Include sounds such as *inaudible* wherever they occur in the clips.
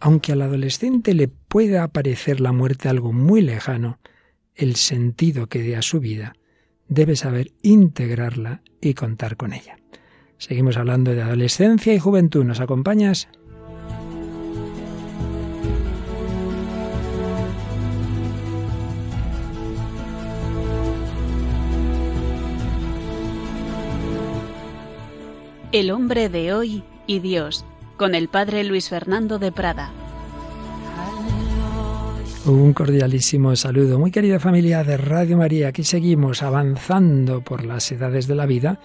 aunque al adolescente le pueda parecer la muerte algo muy lejano, el sentido que dé a su vida, debe saber integrarla y contar con ella. Seguimos hablando de adolescencia y juventud. ¿Nos acompañas? El hombre de hoy y Dios, con el padre Luis Fernando de Prada. Un cordialísimo saludo. Muy querida familia de Radio María, aquí seguimos avanzando por las edades de la vida,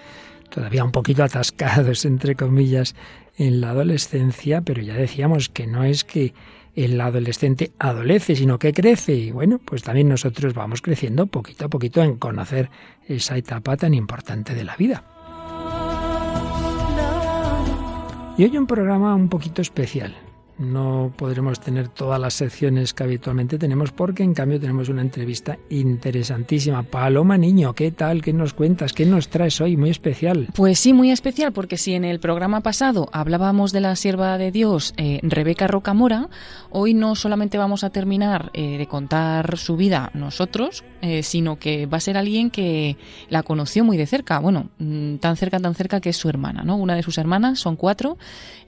todavía un poquito atascados, entre comillas, en la adolescencia, pero ya decíamos que no es que el adolescente adolece, sino que crece. Y bueno, pues también nosotros vamos creciendo poquito a poquito en conocer esa etapa tan importante de la vida. Y hoy un programa un poquito especial. No podremos tener todas las secciones que habitualmente tenemos porque en cambio tenemos una entrevista interesantísima. Paloma Niño, ¿qué tal? ¿Qué nos cuentas? ¿Qué nos traes hoy? Muy especial. Pues sí, muy especial porque si en el programa pasado hablábamos de la sierva de Dios, eh, Rebeca Rocamora, hoy no solamente vamos a terminar eh, de contar su vida nosotros, eh, sino que va a ser alguien que la conoció muy de cerca. Bueno, mm, tan cerca, tan cerca que es su hermana, ¿no? Una de sus hermanas, son cuatro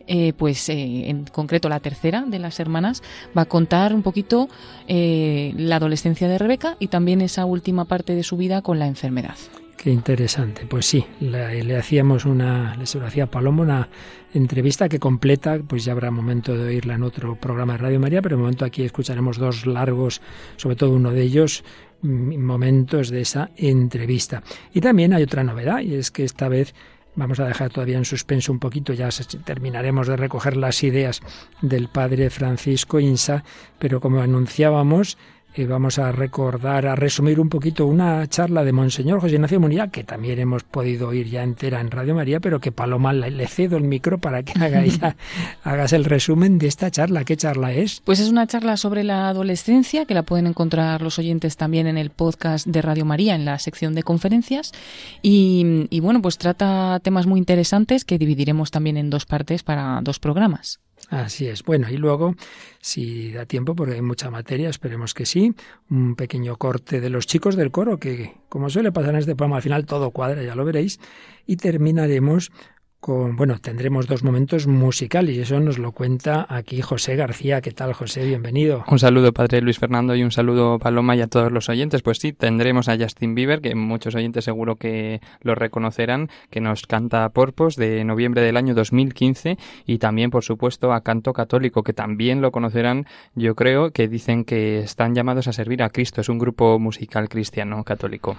eh, pues eh, en concreto la tercera de las hermanas, va a contar un poquito eh, la adolescencia de Rebeca y también esa última parte de su vida con la enfermedad. Qué interesante. Pues sí, le, hacíamos una, le hacía Paloma una entrevista que completa, pues ya habrá momento de oírla en otro programa de Radio María, pero de momento aquí escucharemos dos largos, sobre todo uno de ellos, mm, momentos de esa entrevista. Y también hay otra novedad, y es que esta vez Vamos a dejar todavía en suspenso un poquito, ya terminaremos de recoger las ideas del padre Francisco Insa, pero como anunciábamos, vamos a recordar, a resumir un poquito una charla de Monseñor José Ignacio Munilla, que también hemos podido oír ya entera en Radio María, pero que Paloma le, cedo el micro para que haga *laughs* hagas el resumen de esta charla. ¿Qué charla es? Pues es una charla sobre la adolescencia, que la pueden encontrar los oyentes también en el podcast de Radio María, en la sección de conferencias. Y, y bueno, pues trata temas muy interesantes que dividiremos también en dos partes para dos programas. Así es. Bueno, y luego, si da tiempo, porque hay mucha materia, esperemos que sí, un pequeño corte de los chicos del coro, que como suele pasar en este programa, al final todo cuadra, ya lo veréis, y terminaremos bueno, tendremos dos momentos musicales y eso nos lo cuenta aquí José García. ¿Qué tal, José? Bienvenido. Un saludo, padre Luis Fernando, y un saludo, Paloma, y a todos los oyentes. Pues sí, tendremos a Justin Bieber, que muchos oyentes seguro que lo reconocerán, que nos canta Porpos de noviembre del año 2015 y también, por supuesto, a Canto Católico, que también lo conocerán, yo creo, que dicen que están llamados a servir a Cristo. Es un grupo musical cristiano católico.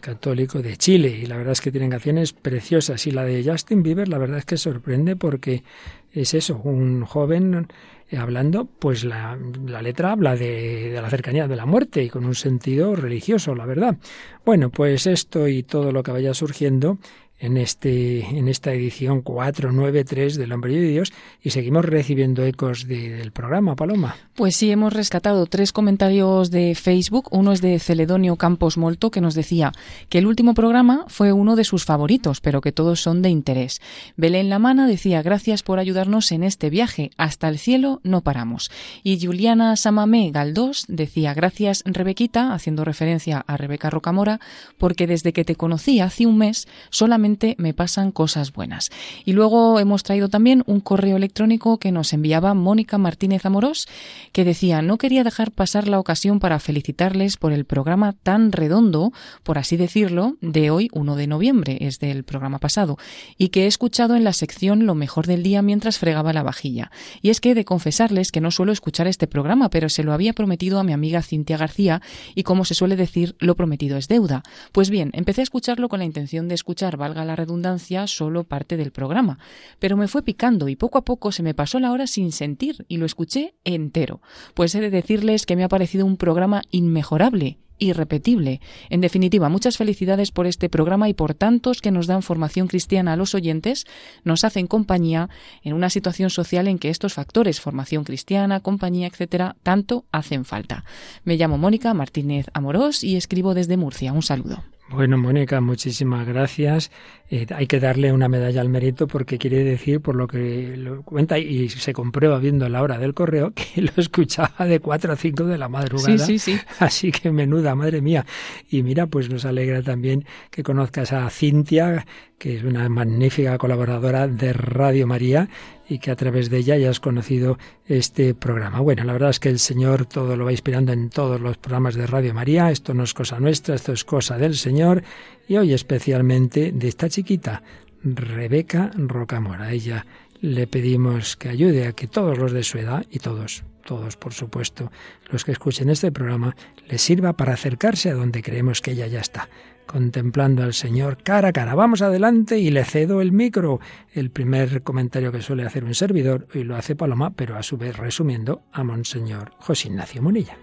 Católico de Chile y la verdad es que tienen canciones preciosas y la de Justin Bieber la verdad es que sorprende porque es eso, un joven eh, hablando, pues la, letra habla de, de, la cercanía de la muerte y con un sentido religioso, la verdad. Bueno, pues esto y todo lo que vaya surgiendo en, este, en esta edición 493 del Hombre de Dios y seguimos recibiendo ecos del programa, Paloma. Pues sí, hemos rescatado tres comentarios de Facebook. Uno es de Celedonio Campos Molto, que nos decía que el último programa fue uno de sus favoritos, pero que todos son de interés. Belén Lamana decía gracias por ayudarnos en este viaje. Hasta el cielo no paramos. Y Juliana Samamé Galdós decía gracias Rebequita, haciendo referencia a Rebeca Rocamora, porque desde que te conocí hace un mes solamente me pasan cosas buenas. Y luego hemos traído también un correo electrónico que nos enviaba Mónica Martínez Amorós, que decía, no quería dejar pasar la ocasión para felicitarles por el programa tan redondo, por así decirlo, de hoy, 1 de noviembre, es del programa pasado, y que he escuchado en la sección Lo mejor del día mientras fregaba la vajilla. Y es que he de confesarles que no suelo escuchar este programa, pero se lo había prometido a mi amiga Cintia García, y como se suele decir, lo prometido es deuda. Pues bien, empecé a escucharlo con la intención de escuchar, la redundancia, solo parte del programa. Pero me fue picando y poco a poco se me pasó la hora sin sentir y lo escuché entero. Pues he de decirles que me ha parecido un programa inmejorable irrepetible. En definitiva, muchas felicidades por este programa y por tantos que nos dan formación cristiana a los oyentes, nos hacen compañía en una situación social en que estos factores, formación cristiana, compañía, etcétera, tanto hacen falta. Me llamo Mónica Martínez Amorós y escribo desde Murcia. Un saludo. Bueno, Mónica, muchísimas gracias. Eh, hay que darle una medalla al mérito porque quiere decir, por lo que lo cuenta y se comprueba viendo la hora del correo, *laughs* que lo escuchaba de 4 a 5 de la madrugada. Sí, sí, sí. *laughs* Así que menuda, madre mía. Y mira, pues nos alegra también que conozcas a Cintia, que es una magnífica colaboradora de Radio María y que a través de ella ya has conocido este programa. Bueno, la verdad es que el Señor todo lo va inspirando en todos los programas de Radio María. Esto no es cosa nuestra, esto es cosa del Señor. Y hoy especialmente de esta chiquita, Rebeca Rocamora. Ella le pedimos que ayude a que todos los de su edad, y todos, todos por supuesto, los que escuchen este programa, les sirva para acercarse a donde creemos que ella ya está contemplando al Señor cara a cara. Vamos adelante y le cedo el micro. El primer comentario que suele hacer un servidor, y lo hace Paloma, pero a su vez resumiendo a Monseñor José Ignacio Munilla.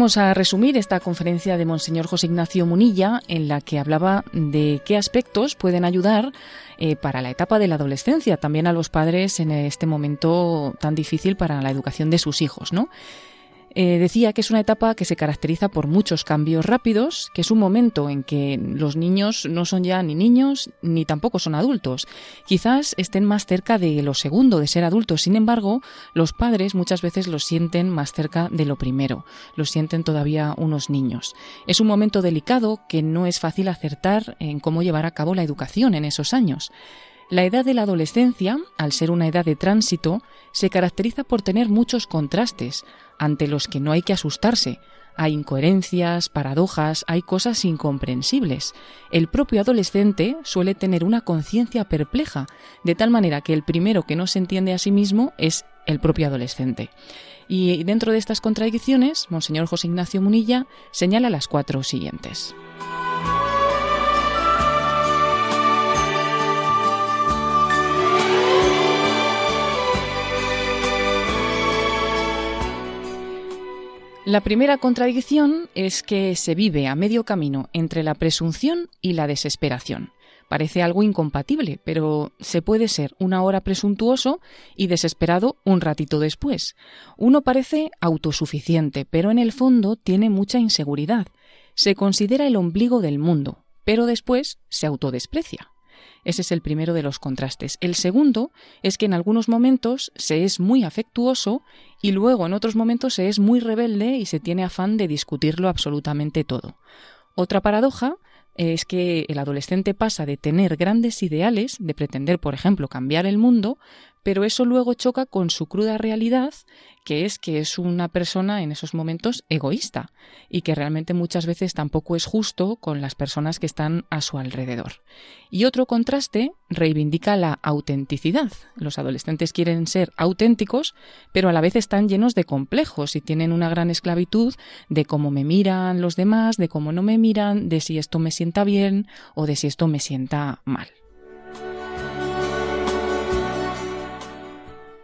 Vamos a resumir esta conferencia de Monseñor José Ignacio Munilla en la que hablaba de qué aspectos pueden ayudar eh, para la etapa de la adolescencia, también a los padres en este momento tan difícil para la educación de sus hijos, ¿no? Eh, decía que es una etapa que se caracteriza por muchos cambios rápidos, que es un momento en que los niños no son ya ni niños ni tampoco son adultos. Quizás estén más cerca de lo segundo, de ser adultos. Sin embargo, los padres muchas veces los sienten más cerca de lo primero, los sienten todavía unos niños. Es un momento delicado que no es fácil acertar en cómo llevar a cabo la educación en esos años. La edad de la adolescencia, al ser una edad de tránsito, se caracteriza por tener muchos contrastes, ante los que no hay que asustarse. Hay incoherencias, paradojas, hay cosas incomprensibles. El propio adolescente suele tener una conciencia perpleja, de tal manera que el primero que no se entiende a sí mismo es el propio adolescente. Y dentro de estas contradicciones, Monseñor José Ignacio Munilla señala las cuatro siguientes. La primera contradicción es que se vive a medio camino entre la presunción y la desesperación. Parece algo incompatible, pero se puede ser una hora presuntuoso y desesperado un ratito después. Uno parece autosuficiente, pero en el fondo tiene mucha inseguridad. Se considera el ombligo del mundo, pero después se autodesprecia. Ese es el primero de los contrastes. El segundo es que en algunos momentos se es muy afectuoso y luego en otros momentos se es muy rebelde y se tiene afán de discutirlo absolutamente todo. Otra paradoja es que el adolescente pasa de tener grandes ideales, de pretender, por ejemplo, cambiar el mundo, pero eso luego choca con su cruda realidad, que es que es una persona en esos momentos egoísta y que realmente muchas veces tampoco es justo con las personas que están a su alrededor. Y otro contraste reivindica la autenticidad. Los adolescentes quieren ser auténticos, pero a la vez están llenos de complejos y tienen una gran esclavitud de cómo me miran los demás, de cómo no me miran, de si esto me sienta bien o de si esto me sienta mal.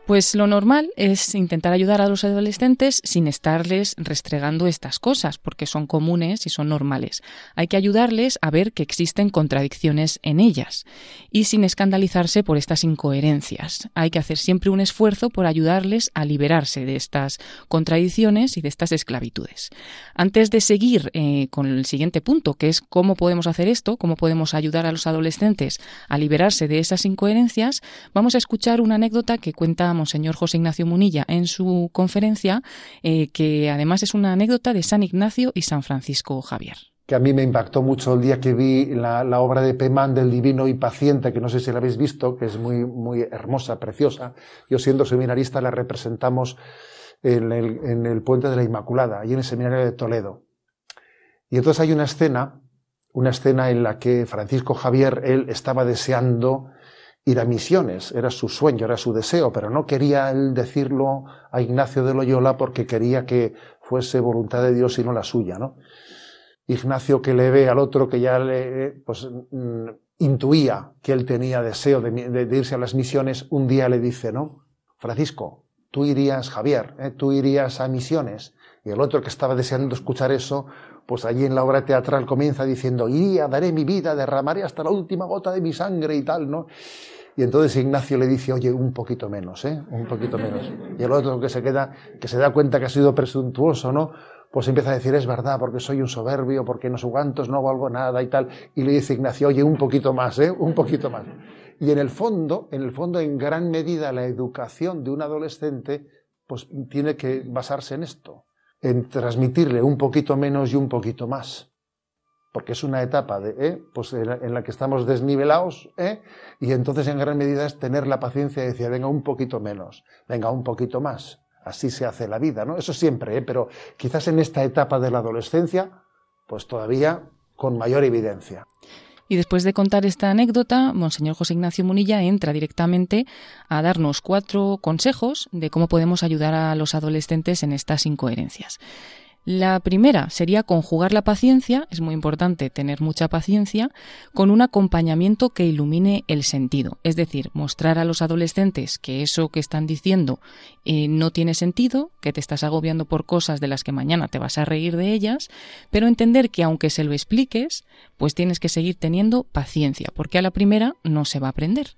Pues lo normal es intentar ayudar a los adolescentes sin estarles restregando estas cosas, porque son comunes y son normales. Hay que ayudarles a ver que existen contradicciones en ellas y sin escandalizarse por estas incoherencias. Hay que hacer siempre un esfuerzo por ayudarles a liberarse de estas contradicciones y de estas esclavitudes. Antes de seguir eh, con el siguiente punto, que es cómo podemos hacer esto, cómo podemos ayudar a los adolescentes a liberarse de esas incoherencias, vamos a escuchar una anécdota que cuenta Monseñor José Ignacio Munilla en su conferencia, eh, que además es una anécdota de San Ignacio y San Francisco Javier que a mí me impactó mucho el día que vi la, obra de Pemán del Divino y Paciente, que no sé si la habéis visto, que es muy, muy hermosa, preciosa. Yo siendo seminarista la representamos en el, en el Puente de la Inmaculada, ahí en el Seminario de Toledo. Y entonces hay una escena, una escena en la que Francisco Javier, él estaba deseando ir a misiones, era su sueño, era su deseo, pero no quería él decirlo a Ignacio de Loyola porque quería que fuese voluntad de Dios y no la suya, ¿no? Ignacio que le ve al otro que ya le, pues, mm, intuía que él tenía deseo de, irse a las misiones, un día le dice, ¿no? Francisco, tú irías, Javier, ¿eh? tú irías a misiones. Y el otro que estaba deseando escuchar eso, pues allí en la obra teatral comienza diciendo, iría, daré mi vida, derramaré hasta la última gota de mi sangre y tal, ¿no? Y entonces Ignacio le dice, oye, un poquito menos, ¿eh? Un poquito menos. Y el otro que se queda, que se da cuenta que ha sido presuntuoso, ¿no? Pues empieza a decir, es verdad, porque soy un soberbio, porque no sugantos, no valgo nada y tal. Y le dice Ignacio, oye, un poquito más, ¿eh? Un poquito más. Y en el fondo, en el fondo, en gran medida, la educación de un adolescente, pues tiene que basarse en esto, en transmitirle un poquito menos y un poquito más porque es una etapa de, ¿eh? pues en la que estamos desnivelados, ¿eh? y entonces en gran medida es tener la paciencia de decir, venga un poquito menos, venga un poquito más. Así se hace la vida, ¿no? Eso siempre, ¿eh? pero quizás en esta etapa de la adolescencia, pues todavía con mayor evidencia. Y después de contar esta anécdota, Monseñor José Ignacio Munilla entra directamente a darnos cuatro consejos de cómo podemos ayudar a los adolescentes en estas incoherencias. La primera sería conjugar la paciencia, es muy importante tener mucha paciencia, con un acompañamiento que ilumine el sentido. Es decir, mostrar a los adolescentes que eso que están diciendo eh, no tiene sentido, que te estás agobiando por cosas de las que mañana te vas a reír de ellas, pero entender que aunque se lo expliques, pues tienes que seguir teniendo paciencia, porque a la primera no se va a aprender.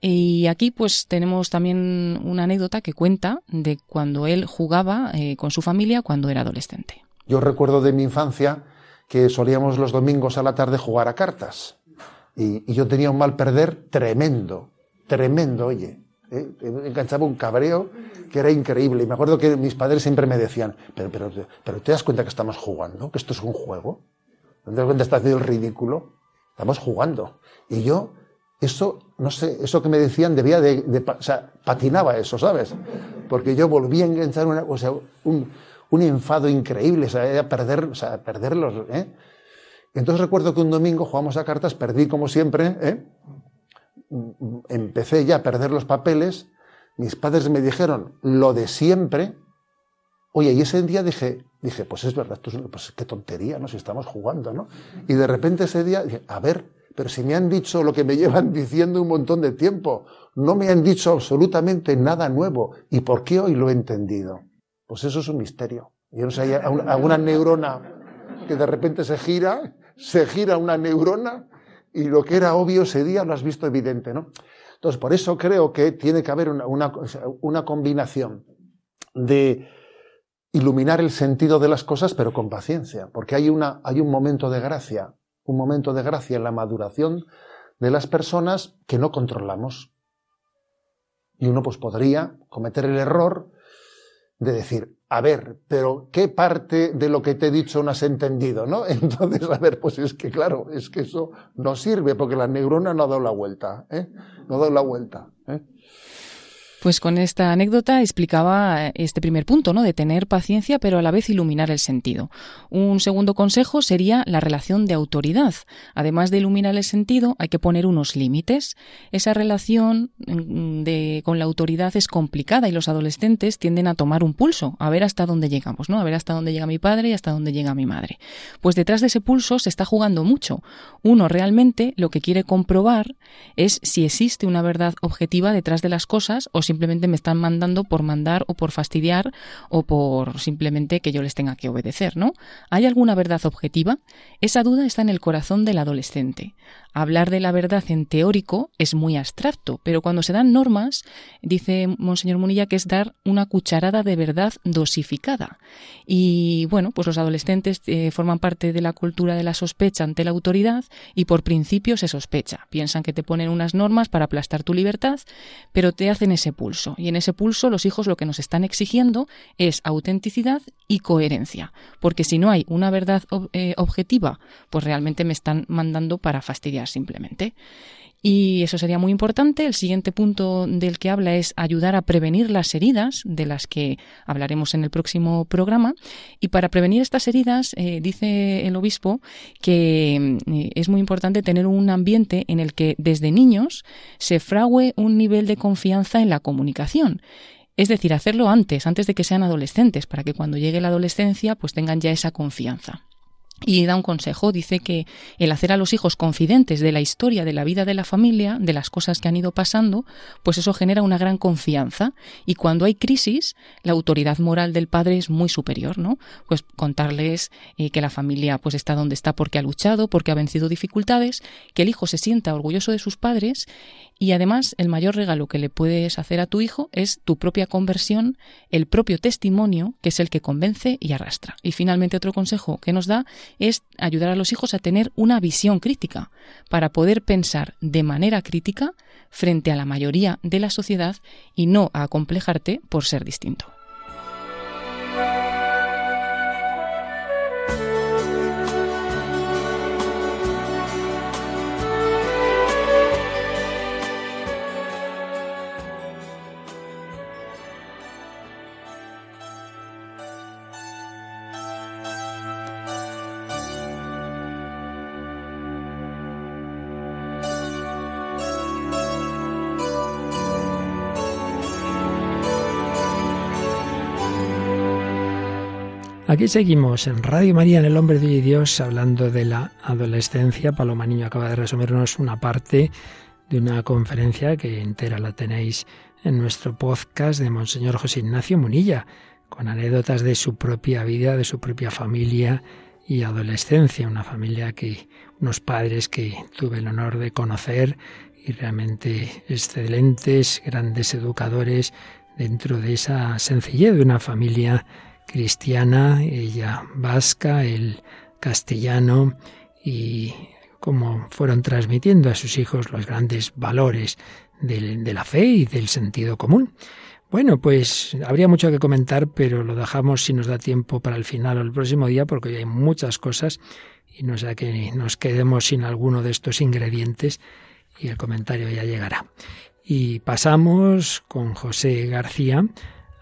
Y aquí pues tenemos también una anécdota que cuenta de cuando él jugaba eh, con su familia cuando era adolescente. Yo recuerdo de mi infancia que solíamos los domingos a la tarde jugar a cartas. Y, yo tenía un mal perder tremendo, tremendo, oye. ¿eh? enganchaba un cabreo que era increíble. Y me acuerdo que mis padres siempre me decían, pero, pero, pero ¿te das cuenta que estamos jugando? ¿Que esto es un juego? ¿No te das cuenta que estás haciendo el ridículo? Estamos jugando. Y yo eso, no sé, eso que me decían debía de, o sea, patinaba eso, ¿sabes? Porque yo volví a enganchar una, o sea, un, enfado increíble, o sea, perder, o sea, perderlos, ¿eh? Entonces recuerdo que un domingo jugamos a cartas, perdí como siempre, ¿eh? Empecé ya a perder los papeles, mis padres me dijeron lo de siempre, oye, y ese día dije, dije, pues es verdad, pues qué tontería, ¿no? Si estamos jugando, ¿no? Y de repente ese día dije, a ver, pero si me han dicho lo que me *laughs* llevan diciendo un montón de tiempo, no me han dicho absolutamente nada nuevo. ¿Y por qué hoy lo he entendido? Pues eso es un misterio. Yo no sé, hay alguna neurona que de repente se gira, se gira una neurona y lo que era obvio ese día lo has visto evidente, ¿no? Entonces, por eso creo que tiene que haber una, una, combinación de iluminar el sentido de las cosas, pero con paciencia, porque hay, una, hay un momento de gracia un momento de gracia en la maduración de las personas que no controlamos. Y uno pues podría cometer el error de decir, a ver, pero ¿qué parte de lo que te he dicho no has entendido? ¿no? *laughs* Entonces, a ver, pues es que claro, es que eso no sirve porque la neurona no ha dado la vuelta, ¿eh? No ha dado la vuelta. ¿eh? Pues con esta anécdota explicaba eh, este primer punto, ¿no? De tener paciencia, pero a la vez iluminar el sentido. Un segundo consejo sería la relación de autoridad. Además de iluminar el sentido, hay que poner unos límites. Esa relación mm, con la autoridad es complicada y los adolescentes tienden a tomar un pulso, a ver hasta dónde llegamos, ¿no? A ver hasta dónde llega mi padre y hasta dónde llega mi madre. Pues detrás de ese pulso se está jugando mucho. Uno realmente lo que quiere comprobar es si existe una verdad objetiva detrás de las cosas o si simplemente me están mandando por mandar o por fastidiar o por simplemente que yo les tenga que obedecer, ¿no? ¿Hay alguna verdad objetiva? Esa duda está en el corazón del adolescente. Hablar de la verdad en teórico es muy abstracto, pero cuando se dan normas, dice Monseñor Munilla que es dar una cucharada de verdad dosificada. Y bueno, pues los adolescentes eh, forman parte de la cultura de la sospecha ante la autoridad y por principio se sospecha. Piensan que te ponen unas normas para aplastar tu libertad, pero te hacen ese pulso. Y en ese pulso los hijos lo que nos están exigiendo es autenticidad y coherencia. Porque si no hay una verdad eh, objetiva, pues realmente me están mandando para fastidiar simplemente. Y eso sería muy importante. El siguiente punto del que habla es ayudar a prevenir las heridas, de las que hablaremos en el próximo programa. Y para prevenir estas heridas, eh, dice el obispo que eh, es muy importante tener un ambiente en el que desde niños se frague un nivel de confianza en la comunicación. Es decir, hacerlo antes, antes de que sean adolescentes, para que cuando llegue la adolescencia, pues tengan ya esa confianza. Y da un consejo, dice que el hacer a los hijos confidentes de la historia de la vida de la familia, de las cosas que han ido pasando, pues eso genera una gran confianza y cuando hay crisis, la autoridad moral del padre es muy superior, ¿no? Pues contarles eh, que la familia pues está donde está porque ha luchado, porque ha vencido dificultades, que el hijo se sienta orgulloso de sus padres y además el mayor regalo que le puedes hacer a tu hijo es tu propia conversión, el propio testimonio, que es el que convence y arrastra. Y finalmente otro consejo que nos da es ayudar a los hijos a tener una visión crítica, para poder pensar de manera crítica frente a la mayoría de la sociedad y no a acomplejarte por ser distinto. Aquí seguimos en Radio María, en El Hombre de Dios, hablando de la adolescencia. Paloma Niño acaba de resumirnos una parte de una conferencia que entera la tenéis en nuestro podcast de Monseñor José Ignacio Munilla, con anécdotas de su propia vida, de su propia familia y adolescencia. Una familia que, unos padres que tuve el honor de conocer y realmente excelentes, grandes educadores dentro de esa sencillez de una familia cristiana, ella vasca, el castellano y cómo fueron transmitiendo a sus hijos los grandes valores de la fe y del sentido común. Bueno, pues habría mucho que comentar, pero lo dejamos si nos da tiempo para el final o el próximo día, porque hay muchas cosas y no sea que nos quedemos sin alguno de estos ingredientes y el comentario ya llegará. Y pasamos con José García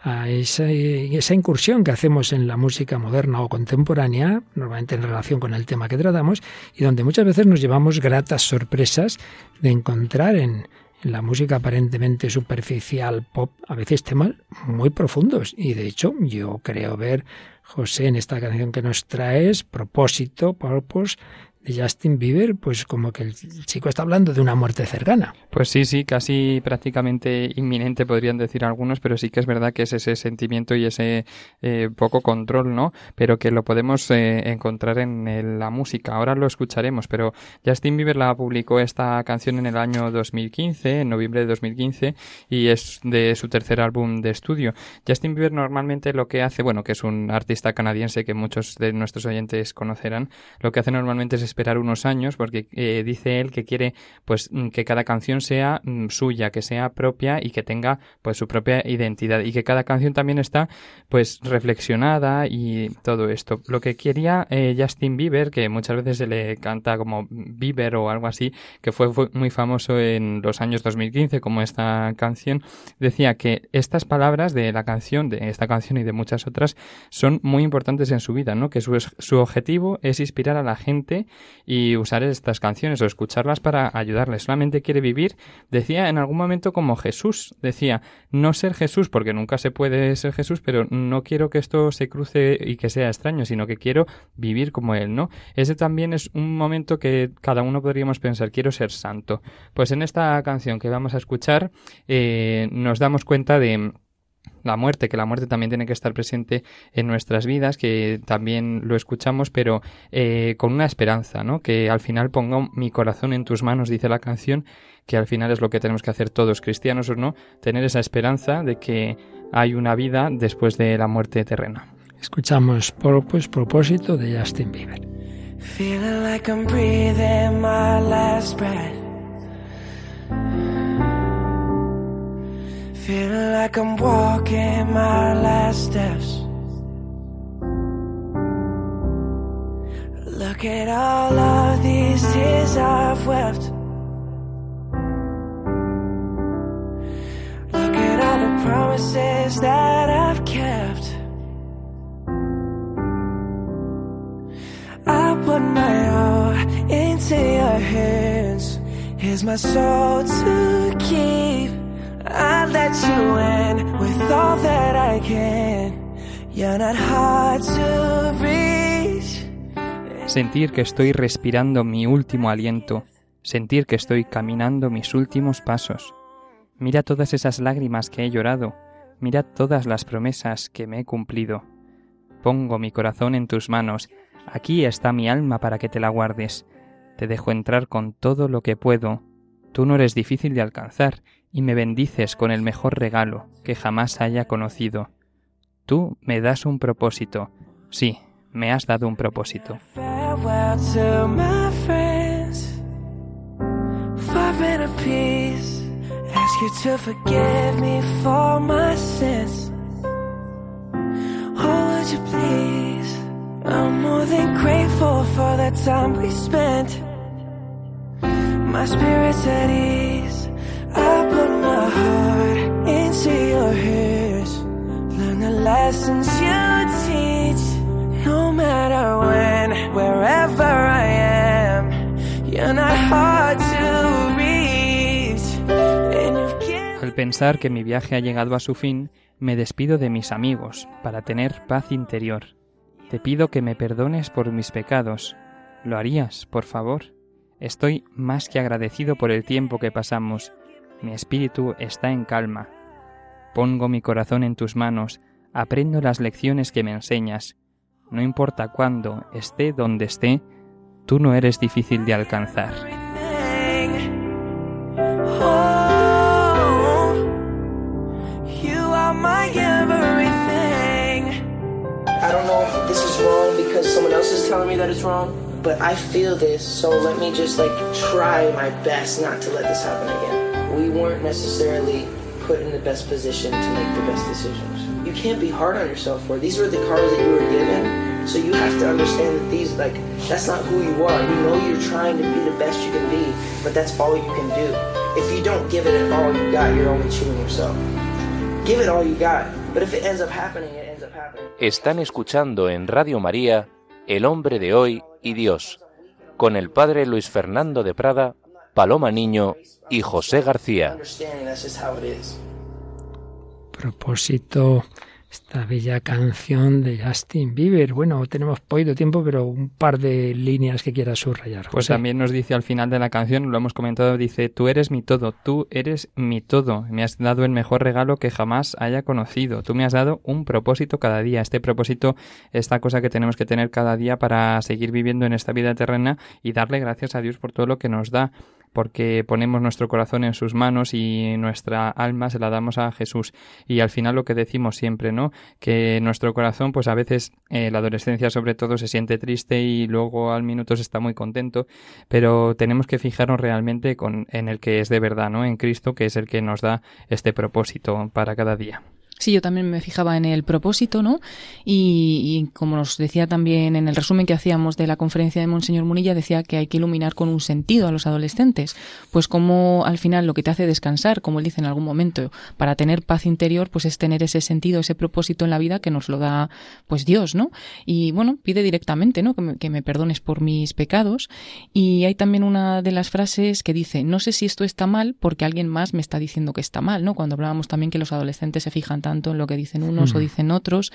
a esa, esa, incursión que hacemos en la música moderna o contemporánea, normalmente en relación con el tema que tratamos, y donde muchas veces nos llevamos gratas sorpresas de encontrar en, en la música aparentemente superficial pop, a veces temas muy profundos. Y de hecho, yo creo ver, José, en esta canción que nos traes, propósito, purpose, Justin Bieber, pues como que el chico está hablando de una muerte cercana. Pues sí, sí, casi prácticamente inminente podrían decir algunos, pero sí que es verdad que es ese sentimiento y ese eh, poco control, ¿no? Pero que lo podemos eh, encontrar en la música. Ahora lo escucharemos, pero Justin Bieber la publicó esta canción en el año 2015, en noviembre de 2015, y es de su tercer álbum de estudio. Justin Bieber normalmente lo que hace, bueno, que es un artista canadiense que muchos de nuestros oyentes conocerán, lo que hace normalmente es esperar unos años porque eh, dice él que quiere pues mm, que cada canción sea mm, suya, que sea propia y que tenga pues su propia identidad y que cada canción también está pues reflexionada y todo esto. Lo que quería eh, Justin Bieber, que muchas veces se le canta como Bieber o algo así, que fue, fue muy famoso en los años 2015 como esta canción, decía que estas palabras de la canción, de esta canción y de muchas otras, son muy importantes en su vida, ¿no? Que su, su objetivo es inspirar a la gente y usar estas canciones o escucharlas para ayudarle. Solamente quiere vivir, decía en algún momento como Jesús, decía, no ser Jesús porque nunca se puede ser Jesús, pero no quiero que esto se cruce y que sea extraño, sino que quiero vivir como Él, ¿no? Ese también es un momento que cada uno podríamos pensar, quiero ser santo. Pues en esta canción que vamos a escuchar eh, nos damos cuenta de la muerte, que la muerte también tiene que estar presente en nuestras vidas, que también lo escuchamos, pero eh, con una esperanza, ¿no? Que al final pongo mi corazón en tus manos, dice la canción, que al final es lo que tenemos que hacer todos, cristianos o no, tener esa esperanza de que hay una vida después de la muerte terrena. Escuchamos por, pues, propósito de Justin Bieber. Feeling like I'm walking my last steps. Look at all of these tears I've wept. Look at all the promises that I've kept. I put my all into your hands. Here's my soul to keep. Let you with all that I can. You're not sentir que estoy respirando mi último aliento, sentir que estoy caminando mis últimos pasos. Mira todas esas lágrimas que he llorado, mira todas las promesas que me he cumplido. Pongo mi corazón en tus manos, aquí está mi alma para que te la guardes. Te dejo entrar con todo lo que puedo. Tú no eres difícil de alcanzar y me bendices con el mejor regalo que jamás haya conocido. Tú me das un propósito. Sí, me has dado un propósito. Oh? I'm more than grateful for the time we spent. My spirit's at ease. I put my heart into your ears. Learn the lessons you teach. No matter when, wherever I am, you're not hard to reach. Al pensar que mi viaje ha llegado a su fin, me despido de mis amigos para tener paz interior. Te pido que me perdones por mis pecados. ¿Lo harías, por favor? Estoy más que agradecido por el tiempo que pasamos. Mi espíritu está en calma. Pongo mi corazón en tus manos, aprendo las lecciones que me enseñas. No importa cuándo, esté donde esté, tú no eres difícil de alcanzar. I don't know if this is wrong because someone else is telling me that it's wrong, but I feel this, so let me just like try my best not to let this happen again. We weren't necessarily put in the best position to make the best decisions. You can't be hard on yourself for these were the cards that you were given, so you have to understand that these like that's not who you are. You know you're trying to be the best you can be, but that's all you can do. If you don't give it all you got, you're only cheating yourself. Give it all you got, but if it ends up happening, it ends up happening. Están escuchando en Radio María El hombre de hoy y Dios, con el padre Luis Fernando de Prada, Paloma Niño y José García. Propósito esta bella canción de Justin Bieber. Bueno, tenemos poquito tiempo, pero un par de líneas que quieras subrayar. Pues José. también nos dice al final de la canción, lo hemos comentado, dice, tú eres mi todo, tú eres mi todo, me has dado el mejor regalo que jamás haya conocido, tú me has dado un propósito cada día, este propósito, esta cosa que tenemos que tener cada día para seguir viviendo en esta vida terrena y darle gracias a Dios por todo lo que nos da porque ponemos nuestro corazón en sus manos y nuestra alma se la damos a Jesús. Y al final lo que decimos siempre, ¿no? Que nuestro corazón, pues a veces eh, la adolescencia sobre todo se siente triste y luego al minuto se está muy contento, pero tenemos que fijarnos realmente con, en el que es de verdad, ¿no? En Cristo, que es el que nos da este propósito para cada día. Sí, yo también me fijaba en el propósito, ¿no? Y, como nos decía también en el resumen que hacíamos de la conferencia de Monseñor Munilla, decía que hay que iluminar con un sentido a los adolescentes. Pues como al final lo que te hace descansar, como él dice en algún momento, para tener paz interior, pues es tener ese sentido, ese propósito en la vida que nos lo da, pues Dios, ¿no? Y bueno, pide directamente, ¿no? Que me, que perdones por mis pecados. Y hay también una de las frases que dice, no sé si esto está mal porque alguien más me está diciendo que está mal, ¿no? Cuando hablábamos también que los adolescentes se fijan tanto en lo que dicen unos Mm. o dicen otros.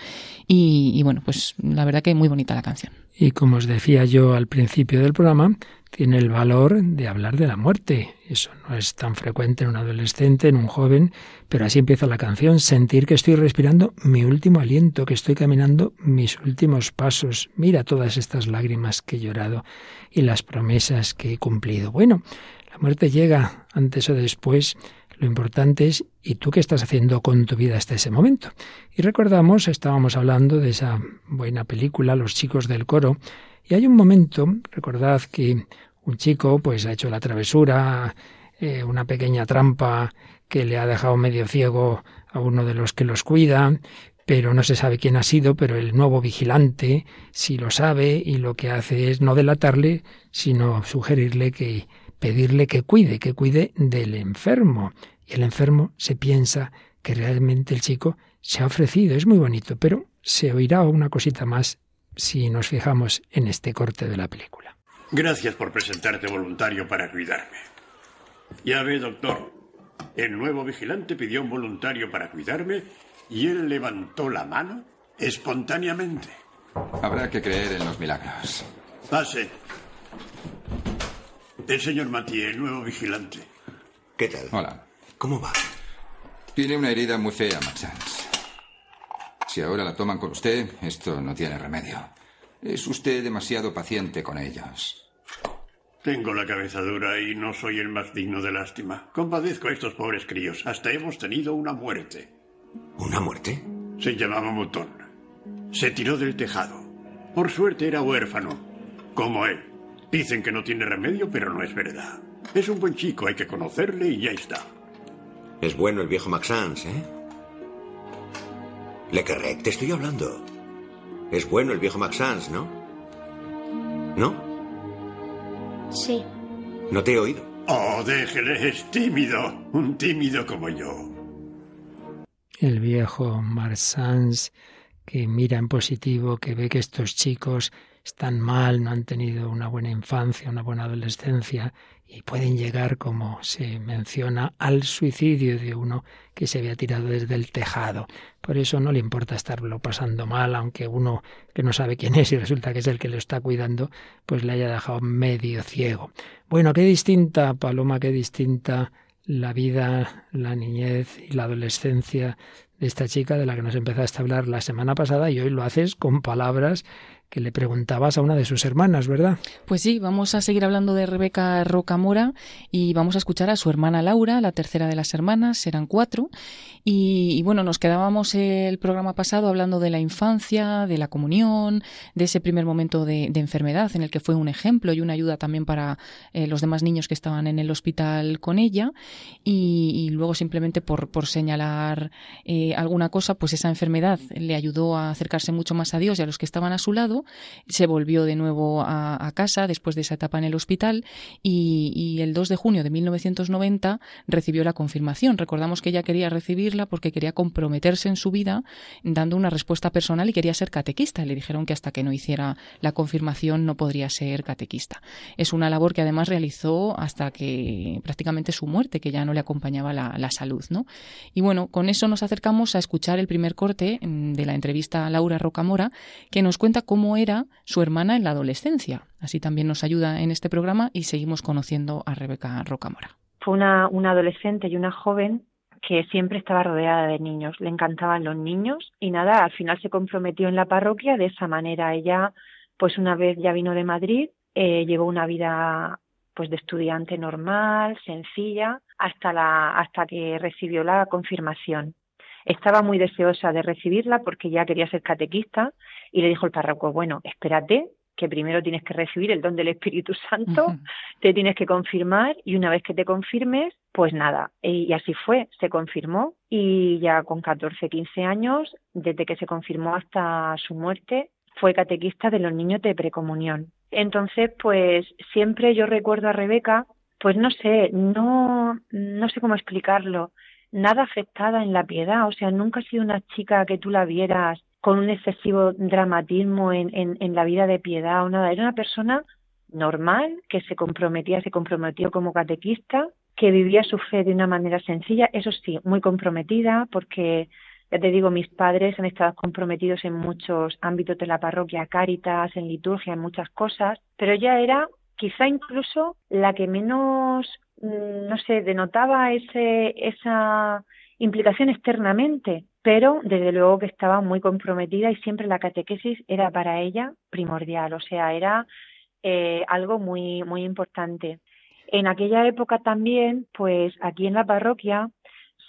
Y, y bueno, pues la verdad que muy bonita la canción. Y como os decía yo al principio del programa, tiene el valor de hablar de la muerte. Eso no es tan frecuente en un adolescente, en un joven, pero así empieza la canción, sentir que estoy respirando mi último aliento, que estoy caminando mis últimos pasos. Mira todas estas lágrimas que he llorado y las promesas que he cumplido. Bueno, la muerte llega antes o después. Lo importante es, ¿y tú qué estás haciendo con tu vida hasta ese momento? Y recordamos, estábamos hablando de esa buena película, Los chicos del coro, y hay un momento, recordad que un chico pues ha hecho la travesura, eh, una pequeña trampa que le ha dejado medio ciego a uno de los que los cuida, pero no se sabe quién ha sido, pero el nuevo vigilante sí lo sabe y lo que hace es no delatarle, sino sugerirle que pedirle que cuide, que cuide del enfermo. Y el enfermo se piensa que realmente el chico se ha ofrecido. Es muy bonito, pero se oirá una cosita más si nos fijamos en este corte de la película. Gracias por presentarte voluntario para cuidarme. Ya ve, doctor, el nuevo vigilante pidió un voluntario para cuidarme y él levantó la mano espontáneamente. Habrá que creer en los milagros. Pase. El señor Mathieu, el nuevo vigilante. ¿Qué tal? Hola. ¿Cómo va? Tiene una herida muy fea, Maxans. Si ahora la toman con usted, esto no tiene remedio. Es usted demasiado paciente con ellos. Tengo la cabeza dura y no soy el más digno de lástima. Compadezco a estos pobres críos. Hasta hemos tenido una muerte. ¿Una muerte? Se llamaba Mutón. Se tiró del tejado. Por suerte era huérfano, como él. Dicen que no tiene remedio, pero no es verdad. Es un buen chico, hay que conocerle y ya está. Es bueno el viejo Maxans, ¿eh? Le querré, te estoy hablando. Es bueno el viejo Maxans, ¿no? ¿No? Sí. No te he oído. Oh, déjele, es tímido. Un tímido como yo. El viejo Marsans que mira en positivo, que ve que estos chicos están mal, no han tenido una buena infancia, una buena adolescencia y pueden llegar, como se menciona, al suicidio de uno que se había tirado desde el tejado. Por eso no le importa estarlo pasando mal, aunque uno que no sabe quién es y resulta que es el que lo está cuidando, pues le haya dejado medio ciego. Bueno, qué distinta, Paloma, qué distinta la vida, la niñez y la adolescencia de esta chica de la que nos empezaste a hablar la semana pasada y hoy lo haces con palabras que le preguntabas a una de sus hermanas, ¿verdad? Pues sí, vamos a seguir hablando de Rebeca Rocamora y vamos a escuchar a su hermana Laura, la tercera de las hermanas, eran cuatro. Y, bueno, nos quedábamos el programa pasado hablando de la infancia, de la comunión, de ese primer momento de, enfermedad en el que fue un ejemplo y una ayuda también para eh, los demás niños que estaban en el hospital con ella. Y, luego simplemente por, señalar eh, alguna cosa, pues esa enfermedad le ayudó a acercarse mucho más a Dios y a los que estaban a su lado se volvió de nuevo a, casa después de esa etapa en el hospital y, el 2 de junio de 1990 recibió la confirmación. Recordamos que ella quería recibirla porque quería comprometerse en su vida dando una respuesta personal y quería ser catequista. Le dijeron que hasta que no hiciera la confirmación no podría ser catequista. Es una labor que además realizó hasta que prácticamente su muerte, que ya no le acompañaba la, la salud. ¿no? Y bueno, con eso nos acercamos a escuchar el primer corte mm, de la entrevista a Laura Rocamora, que nos cuenta cómo era su hermana en la adolescencia. Así también nos ayuda en este programa y seguimos conociendo a Rebeca Rocamora. Fue una, una adolescente y una joven que siempre estaba rodeada de niños, le encantaban los niños y nada, al final se comprometió en la parroquia de esa manera. Ella, pues una vez ya vino de Madrid, eh, llevó una vida pues de estudiante normal, sencilla, hasta la hasta que recibió la confirmación. Estaba muy deseosa de recibirla porque ya quería ser catequista y le dijo el párroco, bueno, espérate, que primero tienes que recibir el don del Espíritu Santo, te tienes que confirmar y una vez que te confirmes, pues nada. Y así fue, se confirmó y ya con 14, 15 años, desde que se confirmó hasta su muerte, fue catequista de los niños de precomunión. Entonces, pues siempre yo recuerdo a Rebeca, pues no sé, no, no sé cómo explicarlo, nada afectada en la piedad, o sea, nunca ha sido una chica que tú la vieras con un excesivo dramatismo en, en, la vida de piedad o nada, era una persona normal que se comprometía, se comprometió como catequista, que vivía su fe de una manera sencilla, eso sí, muy comprometida, porque ya te digo, mis padres han estado comprometidos en muchos ámbitos de la parroquia, cáritas, en liturgia, en muchas cosas, pero ella era quizá incluso la que menos Mm, no sé, denotaba ese, esa implicación externamente, pero desde luego que estaba muy comprometida y siempre la catequesis era para ella primordial, o sea, era eh, algo muy, muy importante. En aquella época también, pues aquí en la parroquia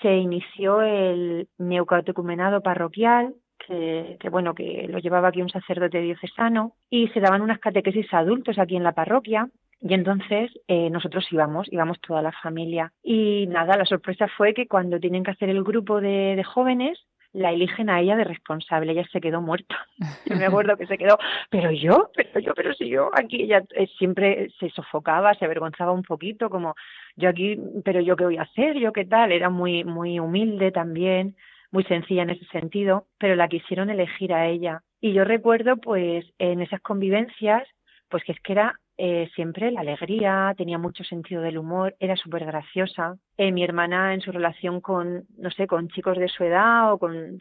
se inició el neocatecumenado parroquial, que, que, bueno, que lo llevaba aquí un sacerdote diocesano, y se daban unas catequesis adultos aquí en la parroquia, y entonces eh, nosotros íbamos, íbamos toda la familia. Y nada, la sorpresa fue que cuando tienen que hacer el grupo de, jóvenes, la eligen a ella de responsable, ella se quedó muerta. *laughs* Yo me acuerdo que se quedó, pero yo, pero yo, pero si yo aquí ella eh, siempre se sofocaba, se avergonzaba un poquito, como yo aquí, pero yo qué voy a hacer, yo qué tal, era muy, muy humilde también, muy sencilla en ese sentido, pero la quisieron elegir a ella. Y yo recuerdo pues en esas convivencias, pues que es que era eh, siempre la alegría, tenía mucho sentido del humor, era súper graciosa. Eh, mi hermana en su relación con, no sé, con chicos de su edad o con,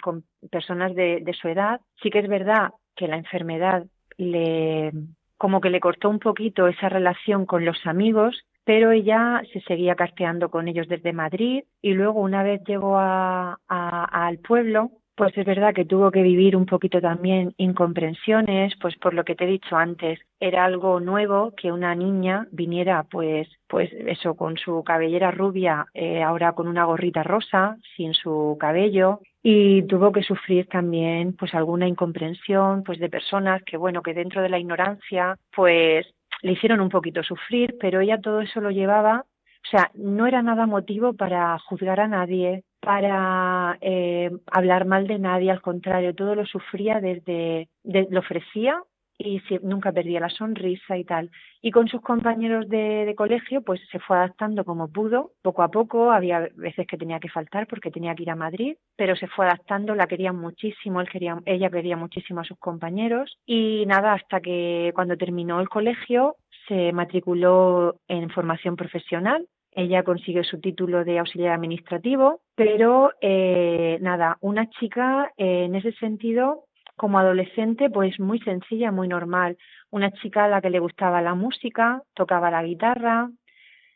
personas de, su edad, sí que es verdad que la enfermedad le como que le cortó un poquito esa relación con los amigos, pero ella se seguía carteando con ellos desde Madrid y luego una vez llegó a, al pueblo, pues es verdad que tuvo que vivir un poquito también incomprensiones, pues por lo que te he dicho antes, era algo nuevo que una niña viniera, pues, pues eso, con su cabellera rubia, eh, ahora con una gorrita rosa, sin su cabello, y tuvo que sufrir también, pues, alguna incomprensión, pues, de personas que, bueno, que dentro de la ignorancia, pues, le hicieron un poquito sufrir, pero ella todo eso lo llevaba o sea, no era nada motivo para juzgar a nadie, para eh, hablar mal de nadie, al contrario, todo lo sufría desde, lo ofrecía y nunca perdía la sonrisa y tal. Y con sus compañeros de, colegio, pues se fue adaptando como pudo, poco a poco, había veces que tenía que faltar porque tenía que ir a Madrid, pero se fue adaptando, la querían muchísimo, él quería, ella quería muchísimo a sus compañeros y nada, hasta que cuando terminó el colegio se matriculó en formación profesional ella consigue su título de auxiliar administrativo, pero eh, nada, una chica eh, en ese sentido, como adolescente, pues muy sencilla, muy normal. Una chica a la que le gustaba la música, tocaba la guitarra,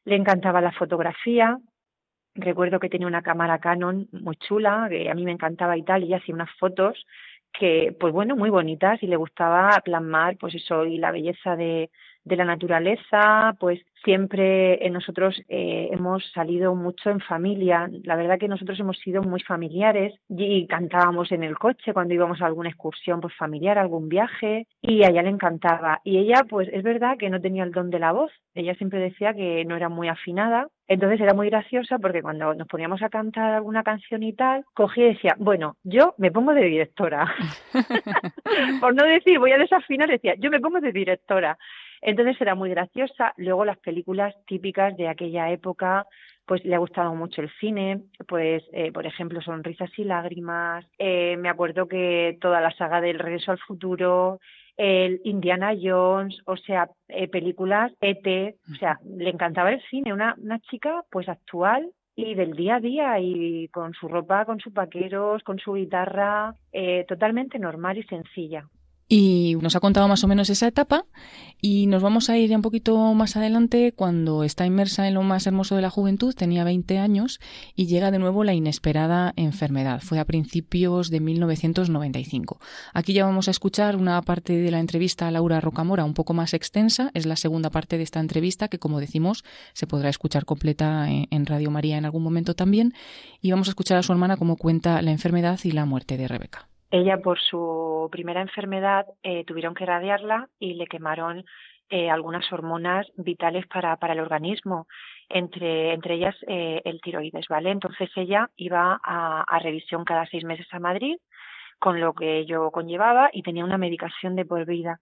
le encantaba la fotografía. Recuerdo que tenía una cámara Canon muy chula, que a mí me encantaba y tal, y hacía unas fotos que, pues bueno, muy bonitas y le gustaba plasmar, pues eso, y la belleza de, de la naturaleza, pues siempre nosotros eh, hemos salido mucho en familia. La verdad que nosotros hemos sido muy familiares y cantábamos en el coche cuando íbamos a alguna excursión pues familiar, algún viaje y a ella le encantaba. Y ella pues es verdad que no tenía el don de la voz. Ella siempre decía que no era muy afinada. Entonces era muy graciosa porque cuando nos poníamos a cantar alguna canción y tal, cogía y decía, bueno, yo me pongo de directora. *laughs* *laughs* Por no decir voy a desafinar, decía, yo me pongo de directora. Entonces era muy graciosa. Luego las películas típicas de aquella época, pues le ha gustado mucho el cine, pues eh, por ejemplo Sonrisas y Lágrimas, eh, me acuerdo que toda la saga del Regreso al Futuro, el Indiana Jones, o sea, eh, películas ET, o sea, le encantaba el cine, una, una chica pues actual y del día a día y con su ropa, con sus vaqueros, con su guitarra, totalmente normal y sencilla. Y nos ha contado más o menos esa etapa y nos vamos a ir ya un poquito más adelante cuando está inmersa en lo más hermoso de la juventud, tenía 20 años y llega de nuevo la inesperada enfermedad. Fue a principios de 1995. Aquí ya vamos a escuchar una parte de la entrevista a Laura Rocamora un poco más extensa. Es la segunda parte de esta entrevista que, como decimos, se podrá escuchar completa en Radio María en algún momento también. Y vamos a escuchar a su hermana cómo cuenta la enfermedad y la muerte de Rebeca. Ella, por su primera enfermedad, eh, tuvieron que radiarla y le quemaron eh, algunas hormonas vitales para, para el organismo, entre, entre ellas eh, el tiroides, ¿vale? Entonces ella iba a, revisión cada seis meses a Madrid, con lo que ello conllevaba, y tenía una medicación de por vida.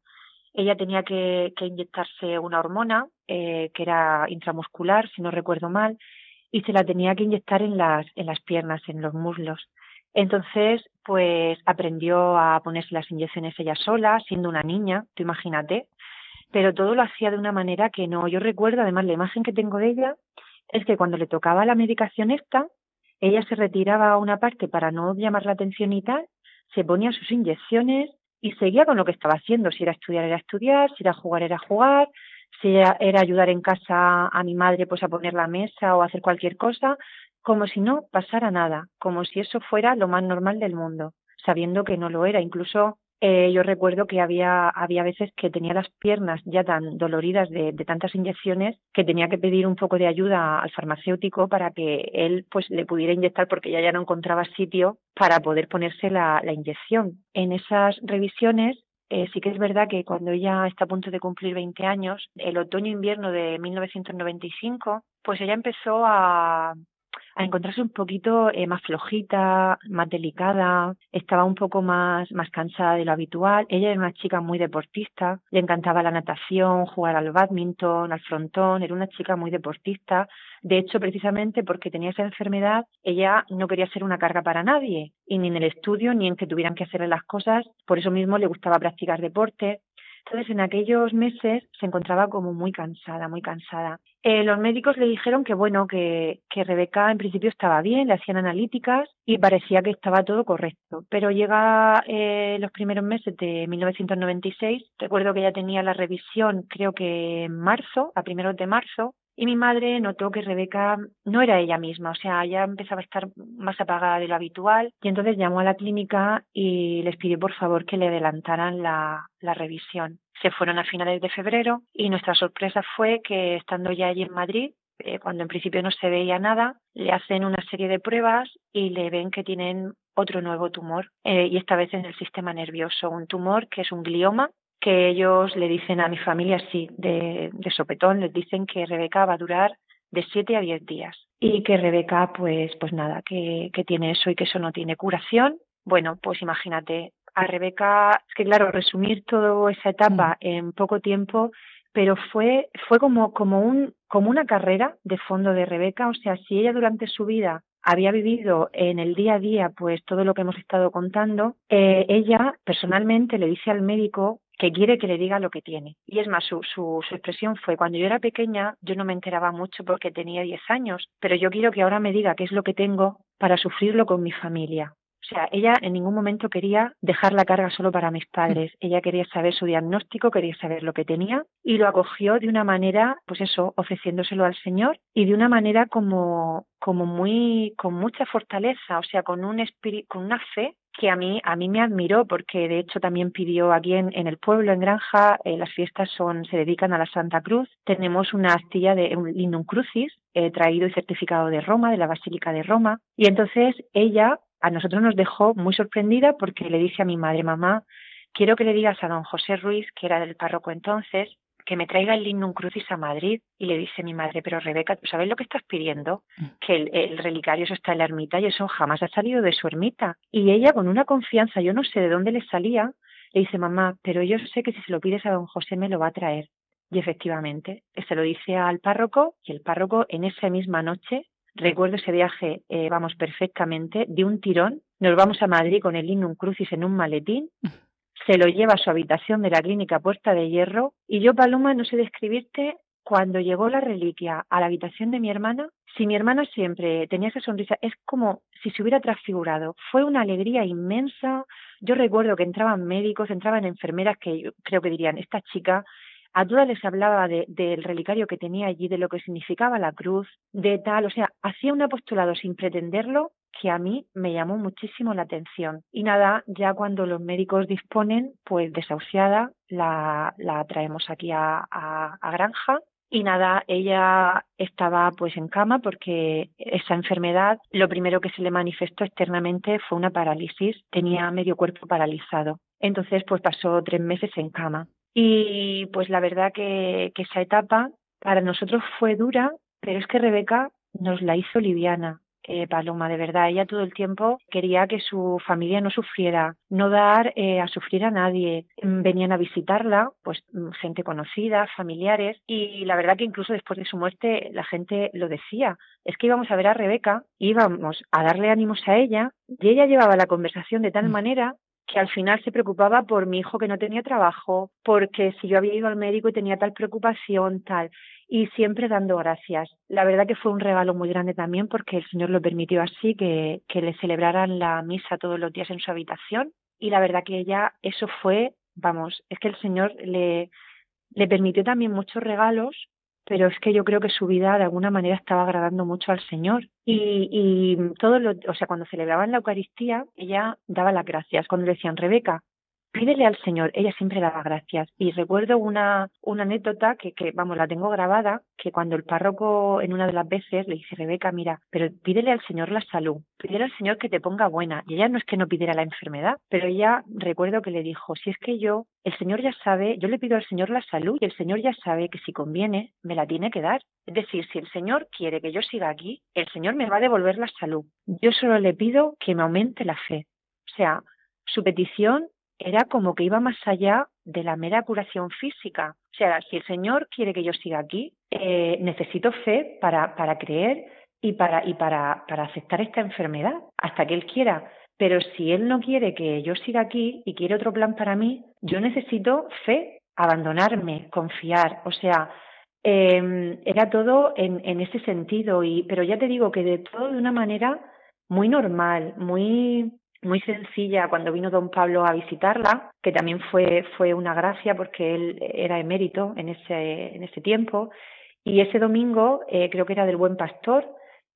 Ella tenía que, que inyectarse una hormona, que era intramuscular, si no recuerdo mal, y se la tenía que inyectar en las, en las piernas, en los muslos. Entonces, pues aprendió a ponerse las inyecciones ella sola, siendo una niña, tú imagínate, pero todo lo hacía de una manera que no, yo recuerdo, además la imagen que tengo de ella es que cuando le tocaba la medicación esta, ella se retiraba a una parte para no llamar la atención y tal, se ponía sus inyecciones y seguía con lo que estaba haciendo, si era estudiar era estudiar, si era jugar era jugar, si era, ayudar en casa a mi madre pues a poner la mesa o hacer cualquier cosa, como si no pasara nada, como si eso fuera lo más normal del mundo, sabiendo que no lo era. Incluso eh, yo recuerdo que había, había veces que tenía las piernas ya tan doloridas de, tantas inyecciones que tenía que pedir un poco de ayuda al farmacéutico para que él pues le pudiera inyectar porque ya ya no encontraba sitio para poder ponerse la, inyección. En esas revisiones eh, sí que es verdad que cuando ella está a punto de cumplir 20 años, el otoño-invierno de 1995, pues ella empezó a, a encontrarse un poquito eh, más flojita, más delicada, estaba un poco más, más cansada de lo habitual. Ella era una chica muy deportista, le encantaba la natación, jugar al badminton, al frontón, era una chica muy deportista. De hecho, precisamente porque tenía esa enfermedad, ella no quería ser una carga para nadie, y ni en el estudio, ni en que tuvieran que hacerle las cosas. Por eso mismo le gustaba practicar deporte, Entonces, en aquellos meses se encontraba como muy cansada, muy cansada. Eh, los médicos le dijeron que, bueno, que, Rebeca en principio estaba bien, le hacían analíticas y parecía que estaba todo correcto. Pero llega eh, los primeros meses de 1996, recuerdo que ella tenía la revisión, creo que en marzo, a primeros de marzo, y mi madre notó que Rebeca no era ella misma, o sea, ya empezaba a estar más apagada de lo habitual y entonces llamó a la clínica y les pidió por favor que le adelantaran la, revisión. Se fueron a finales de febrero y nuestra sorpresa fue que estando ya allí en Madrid, eh, cuando en principio no se veía nada, le hacen una serie de pruebas y le ven que tienen otro nuevo tumor eh, y esta vez en el sistema nervioso, un tumor que es un glioma que ellos le dicen a mi familia, sí, de, de sopetón, les dicen que Rebeca va a durar de 7 a 10 días. Y que Rebeca, pues, pues nada, que, que tiene eso y que eso no tiene curación. Bueno, pues imagínate, a Rebeca, es que claro, resumir toda esa etapa en poco tiempo, pero fue, fue como, como, un, como una carrera de fondo de Rebeca, o sea, si ella durante su vida había vivido en el día a día pues todo lo que hemos estado contando, eh, ella personalmente le dice al médico que quiere que le diga lo que tiene. Y es más, su, su, su, expresión fue, cuando yo era pequeña, yo no me enteraba mucho porque tenía 10 años, pero yo quiero que ahora me diga qué es lo que tengo para sufrirlo con mi familia. O sea, ella en ningún momento quería dejar la carga solo para mis padres. Ella quería saber su diagnóstico, quería saber lo que tenía y lo acogió de una manera, pues eso, ofreciéndoselo al Señor y de una manera como, como muy, con mucha fortaleza, o sea, con un espíritu, con una fe que a mí, a mí me admiró porque de hecho también pidió aquí en, en el pueblo, en Granja, eh, las fiestas son, se dedican a la Santa Cruz. Tenemos una astilla de un Lindum Crucis eh, traído y certificado de Roma, de la Basílica de Roma. Y entonces ella a nosotros nos dejó muy sorprendida porque le dice a mi madre, mamá, quiero que le digas a don José Ruiz, que era del párroco entonces, que me traiga el Lindum Crucis a Madrid. Y le dice mi madre, pero Rebeca, ¿tú sabes lo que estás pidiendo? Mm. Que el, el, relicario eso está en la ermita y eso jamás ha salido de su ermita. Y ella con una confianza, yo no sé de dónde le salía, le dice, mamá, pero yo sé que si se lo pides a don José me lo va a traer. Y efectivamente, se lo dice al párroco y el párroco en esa misma noche, recuerdo ese viaje, eh, vamos perfectamente, de un tirón, nos vamos a Madrid con el Lindum Crucis en un maletín, se lo lleva a su habitación de la clínica Puerta de Hierro y yo, Paloma, no sé describirte cuando llegó la reliquia a la habitación de mi hermana, si mi hermana siempre tenía esa sonrisa, es como si se hubiera transfigurado. Fue una alegría inmensa. Yo recuerdo que entraban médicos, entraban enfermeras que yo creo que dirían, esta chica, a todas les hablaba de, del relicario que tenía allí, de lo que significaba la cruz, de tal, o sea, hacía un apostolado sin pretenderlo que a mí me llamó muchísimo la atención. Y nada, ya cuando los médicos disponen, pues desahuciada, la, la traemos aquí a, a, a Granja y nada, ella estaba pues en cama porque esa enfermedad lo primero que se le manifestó externamente fue una parálisis, tenía medio cuerpo paralizado. Entonces pues pasó tres meses en cama. Y pues la verdad que, que esa etapa para nosotros fue dura, pero es que Rebeca nos la hizo liviana eh, Paloma, de verdad. Ella todo el tiempo quería que su familia no sufriera, no dar eh, a sufrir a nadie. Mm, venían a visitarla, pues mm, gente conocida, familiares, y la verdad que incluso después de su muerte la gente lo decía. Es que íbamos a ver a Rebeca, íbamos a darle ánimos a ella, y ella llevaba la conversación de tal mm. manera que al final se preocupaba por mi hijo que no tenía trabajo, porque si yo había ido al médico y tenía tal preocupación, tal y siempre dando gracias. La verdad que fue un regalo muy grande también porque el Señor lo permitió así, que, que le celebraran la misa todos los días en su habitación y la verdad que ella, eso fue, vamos, es que el Señor le, le permitió también muchos regalos, pero es que yo creo que su vida de alguna manera estaba agradando mucho al Señor. Y, y todo lo, o sea, cuando celebraban la Eucaristía, ella daba las gracias. Cuando le decían, Rebeca, pídele al Señor, ella siempre daba gracias. Y recuerdo una, una anécdota que, que, vamos, la tengo grabada, que cuando el párroco en una de las veces le dice, Rebeca, mira, pero pídele al Señor la salud, pídele al Señor que te ponga buena. Y ella no es que no pidiera la enfermedad, pero ella recuerdo que le dijo, si es que yo, el Señor ya sabe, yo le pido al Señor la salud y el Señor ya sabe que si conviene, me la tiene que dar. Es decir, si el Señor quiere que yo siga aquí, el Señor me va a devolver la salud. Yo solo le pido que me aumente la fe. O sea, su petición era como que iba más allá de la mera curación física. O sea, si el Señor quiere que yo siga aquí, eh, necesito fe para, para creer y, para, y para, para aceptar esta enfermedad hasta que Él quiera. Pero si Él no quiere que yo siga aquí y quiere otro plan para mí, yo necesito fe abandonarme, confiar, o sea, eh, era todo en, en ese sentido, y, pero ya te digo que de todo de una manera muy normal, muy muy sencilla cuando vino don Pablo a visitarla, que también fue, fue una gracia porque él era emérito en ese, en ese tiempo, y ese domingo, eh, creo que era del Buen Pastor,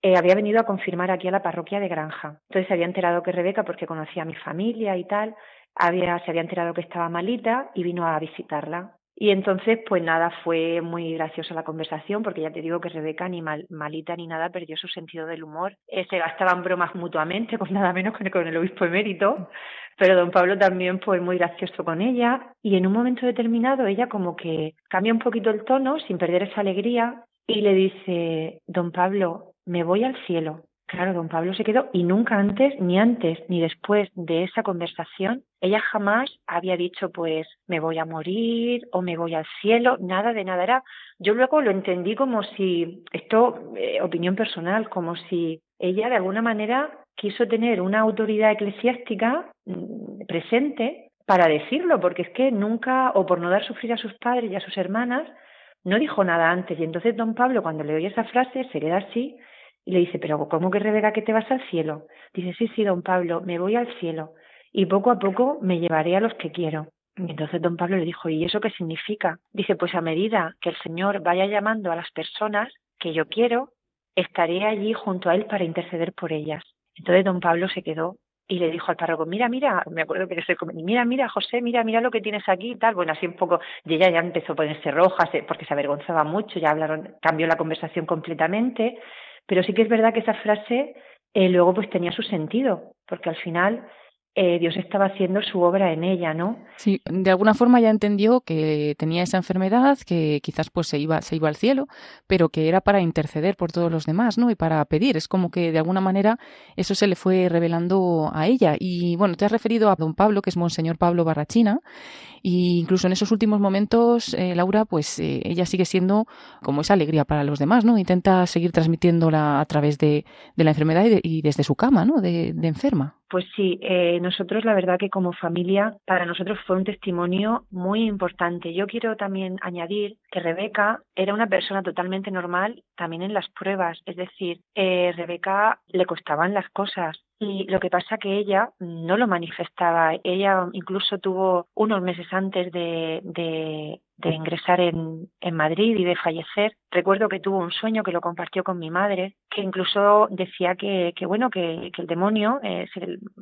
eh, había venido a confirmar aquí a la parroquia de Granja. Entonces se había enterado que Rebeca, porque conocía a mi familia y tal, había, se había enterado que estaba malita y vino a visitarla. Y entonces, pues nada, fue muy graciosa la conversación, porque ya te digo que Rebeca ni malita ni nada perdió su sentido del humor. Eh, se gastaban bromas mutuamente, *laughs* pues nada menos con, con el obispo emérito, pero don Pablo también fue muy gracioso con ella. Y en un momento determinado ella como que cambia un poquito el tono, sin perder esa alegría, y le dice, don Pablo, me voy al cielo. Claro, don Pablo se quedó y nunca antes, ni antes ni después de esa conversación, ella jamás había dicho pues me voy a morir o me voy al cielo, nada de nada. Era, yo luego lo entendí como si, esto, eh, opinión personal, como si ella de alguna manera quiso tener una autoridad eclesiástica mm, presente para decirlo, porque es que nunca, o por no dar sufrir a sus padres y a sus hermanas, no dijo nada antes. Y entonces don Pablo, cuando le oye esa frase, se queda así y le dice, pero ¿cómo que Rebeca que te vas al cielo? Dice, sí, sí, don Pablo, me voy al cielo y poco a poco me llevaré a los que quiero. Y entonces don Pablo le dijo, ¿y eso qué significa? Dice, pues a medida que el Señor vaya llamando a las personas que yo quiero, estaré allí junto a Él para interceder por ellas. Entonces don Pablo se quedó y le dijo al párroco, mira, mira, me acuerdo que se mira, mira, José, mira, mira lo que tienes aquí y tal. Bueno, así un poco, y ella ya empezó a ponerse roja porque se avergonzaba mucho, ya hablaron, cambió la conversación completamente. Pero sí que es verdad que esa frase eh, luego pues tenía su sentido, porque al final eh, Dios estaba haciendo su obra en ella, ¿no? Sí, de alguna forma ya entendió que tenía esa enfermedad, que quizás pues se iba, se iba al cielo, pero que era para interceder por todos los demás, ¿no? Y para pedir. Es como que de alguna manera eso se le fue revelando a ella. Y bueno, te has referido a don Pablo, que es Monseñor Pablo Barrachina, y incluso en esos últimos momentos, eh, Laura, pues eh, ella sigue siendo como esa alegría para los demás, ¿no? Intenta seguir transmitiéndola a través de, de la enfermedad y, desde su cama, ¿no? De, enferma. Pues sí, eh, nosotros la verdad que como familia, para nosotros fue un testimonio muy importante. Yo quiero también añadir que Rebeca era una persona totalmente normal también en las pruebas, es decir, eh, Rebeca le costaban las cosas, y lo que pasa que ella no lo manifestaba. Ella incluso tuvo unos meses antes de, de, ingresar en, Madrid y de fallecer. Recuerdo que tuvo un sueño que lo compartió con mi madre, que incluso decía que, que bueno, que, que el demonio, eh,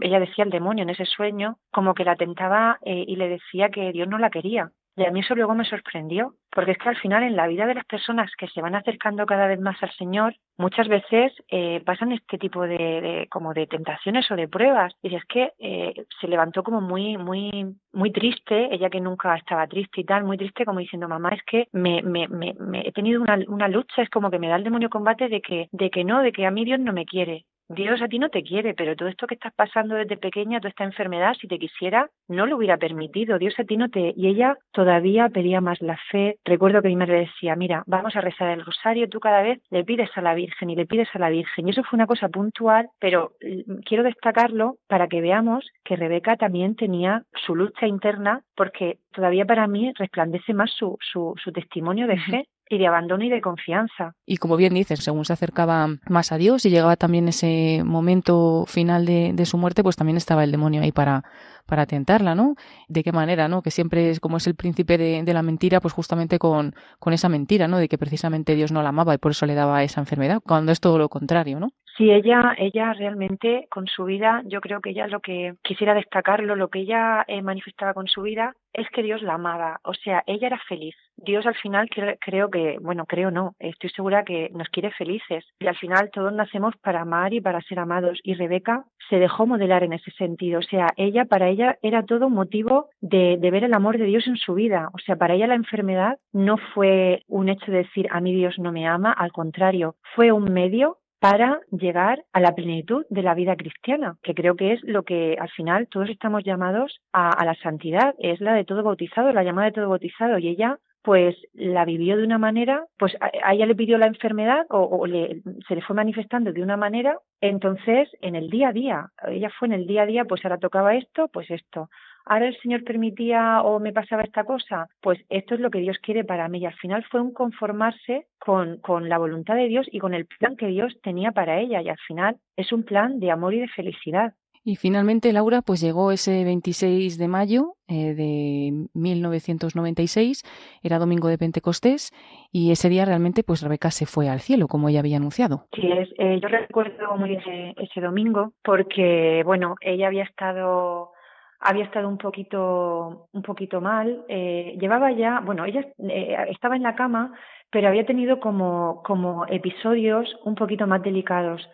ella decía el demonio en ese sueño, como que la tentaba eh, y le decía que Dios no la quería. Y a mí eso luego me sorprendió, porque es que al final en la vida de las personas que se van acercando cada vez más al Señor, muchas veces eh, pasan este tipo de, como de tentaciones o de pruebas. Y es que eh, se levantó como muy, muy, muy triste, ella que nunca estaba triste y tal, muy triste como diciendo, mamá, es que me, me, me, me he tenido una, una lucha, es como que me da el demonio combate de que, de que no, de que a mí Dios no me quiere. Dios a ti no te quiere, pero todo esto que estás pasando desde pequeña, toda esta enfermedad, si te quisiera, no lo hubiera permitido. Dios a ti no te... Y ella todavía pedía más la fe. Recuerdo que mi madre decía, mira, vamos a rezar el rosario, tú cada vez le pides a la Virgen y le pides a la Virgen. Y eso fue una cosa puntual, pero mm, quiero destacarlo para que veamos que Rebeca también tenía su lucha interna, porque todavía para mí resplandece más su, su, su testimonio de fe y de abandono y de confianza. Y como bien dices, según se acercaba más a Dios y llegaba también ese momento final de, de su muerte, pues también estaba el demonio ahí para, para tentarla, ¿no? ¿De qué manera, no? Que siempre es como es el príncipe de, de, la mentira, pues justamente con, con esa mentira, ¿no? De que precisamente Dios no la amaba y por eso le daba esa enfermedad, cuando es todo lo contrario, ¿no? Sí, ella, ella realmente con su vida, yo creo que ella lo que quisiera destacarlo, lo que ella eh, manifestaba con su vida es que Dios la amaba, o sea, ella era feliz. Dios al final creo que, bueno, creo no, estoy segura que nos quiere felices. Y al final todos nacemos para amar y para ser amados. Y Rebeca se dejó modelar en ese sentido, o sea, ella para ella era todo motivo de, de ver el amor de Dios en su vida, o sea, para ella la enfermedad no fue un hecho de decir a mí Dios no me ama, al contrario, fue un medio para llegar a la plenitud de la vida cristiana, que creo que es lo que al final todos estamos llamados a, a, la santidad, es la de todo bautizado, la llamada de todo bautizado, y ella pues la vivió de una manera, pues a, ella le pidió la enfermedad o, le, se le fue manifestando de una manera, entonces en el día a día, ella fue en el día a día, pues ahora tocaba esto, pues esto, ahora el Señor permitía o me pasaba esta cosa, pues esto es lo que Dios quiere para mí. Y al final fue un conformarse con, con la voluntad de Dios y con el plan que Dios tenía para ella. Y al final es un plan de amor y de felicidad. Y finalmente, Laura, pues llegó ese 26 de mayo eh, de 1996, era domingo de Pentecostés, y ese día realmente, pues Rebeca se fue al cielo, como ella había anunciado. Sí, es, eh, yo recuerdo muy ese, ese domingo, porque, bueno, ella había estado había estado un poquito, un poquito mal. Eh, llevaba ya, bueno, ella eh, estaba en la cama, pero había tenido como, como episodios un poquito más delicados.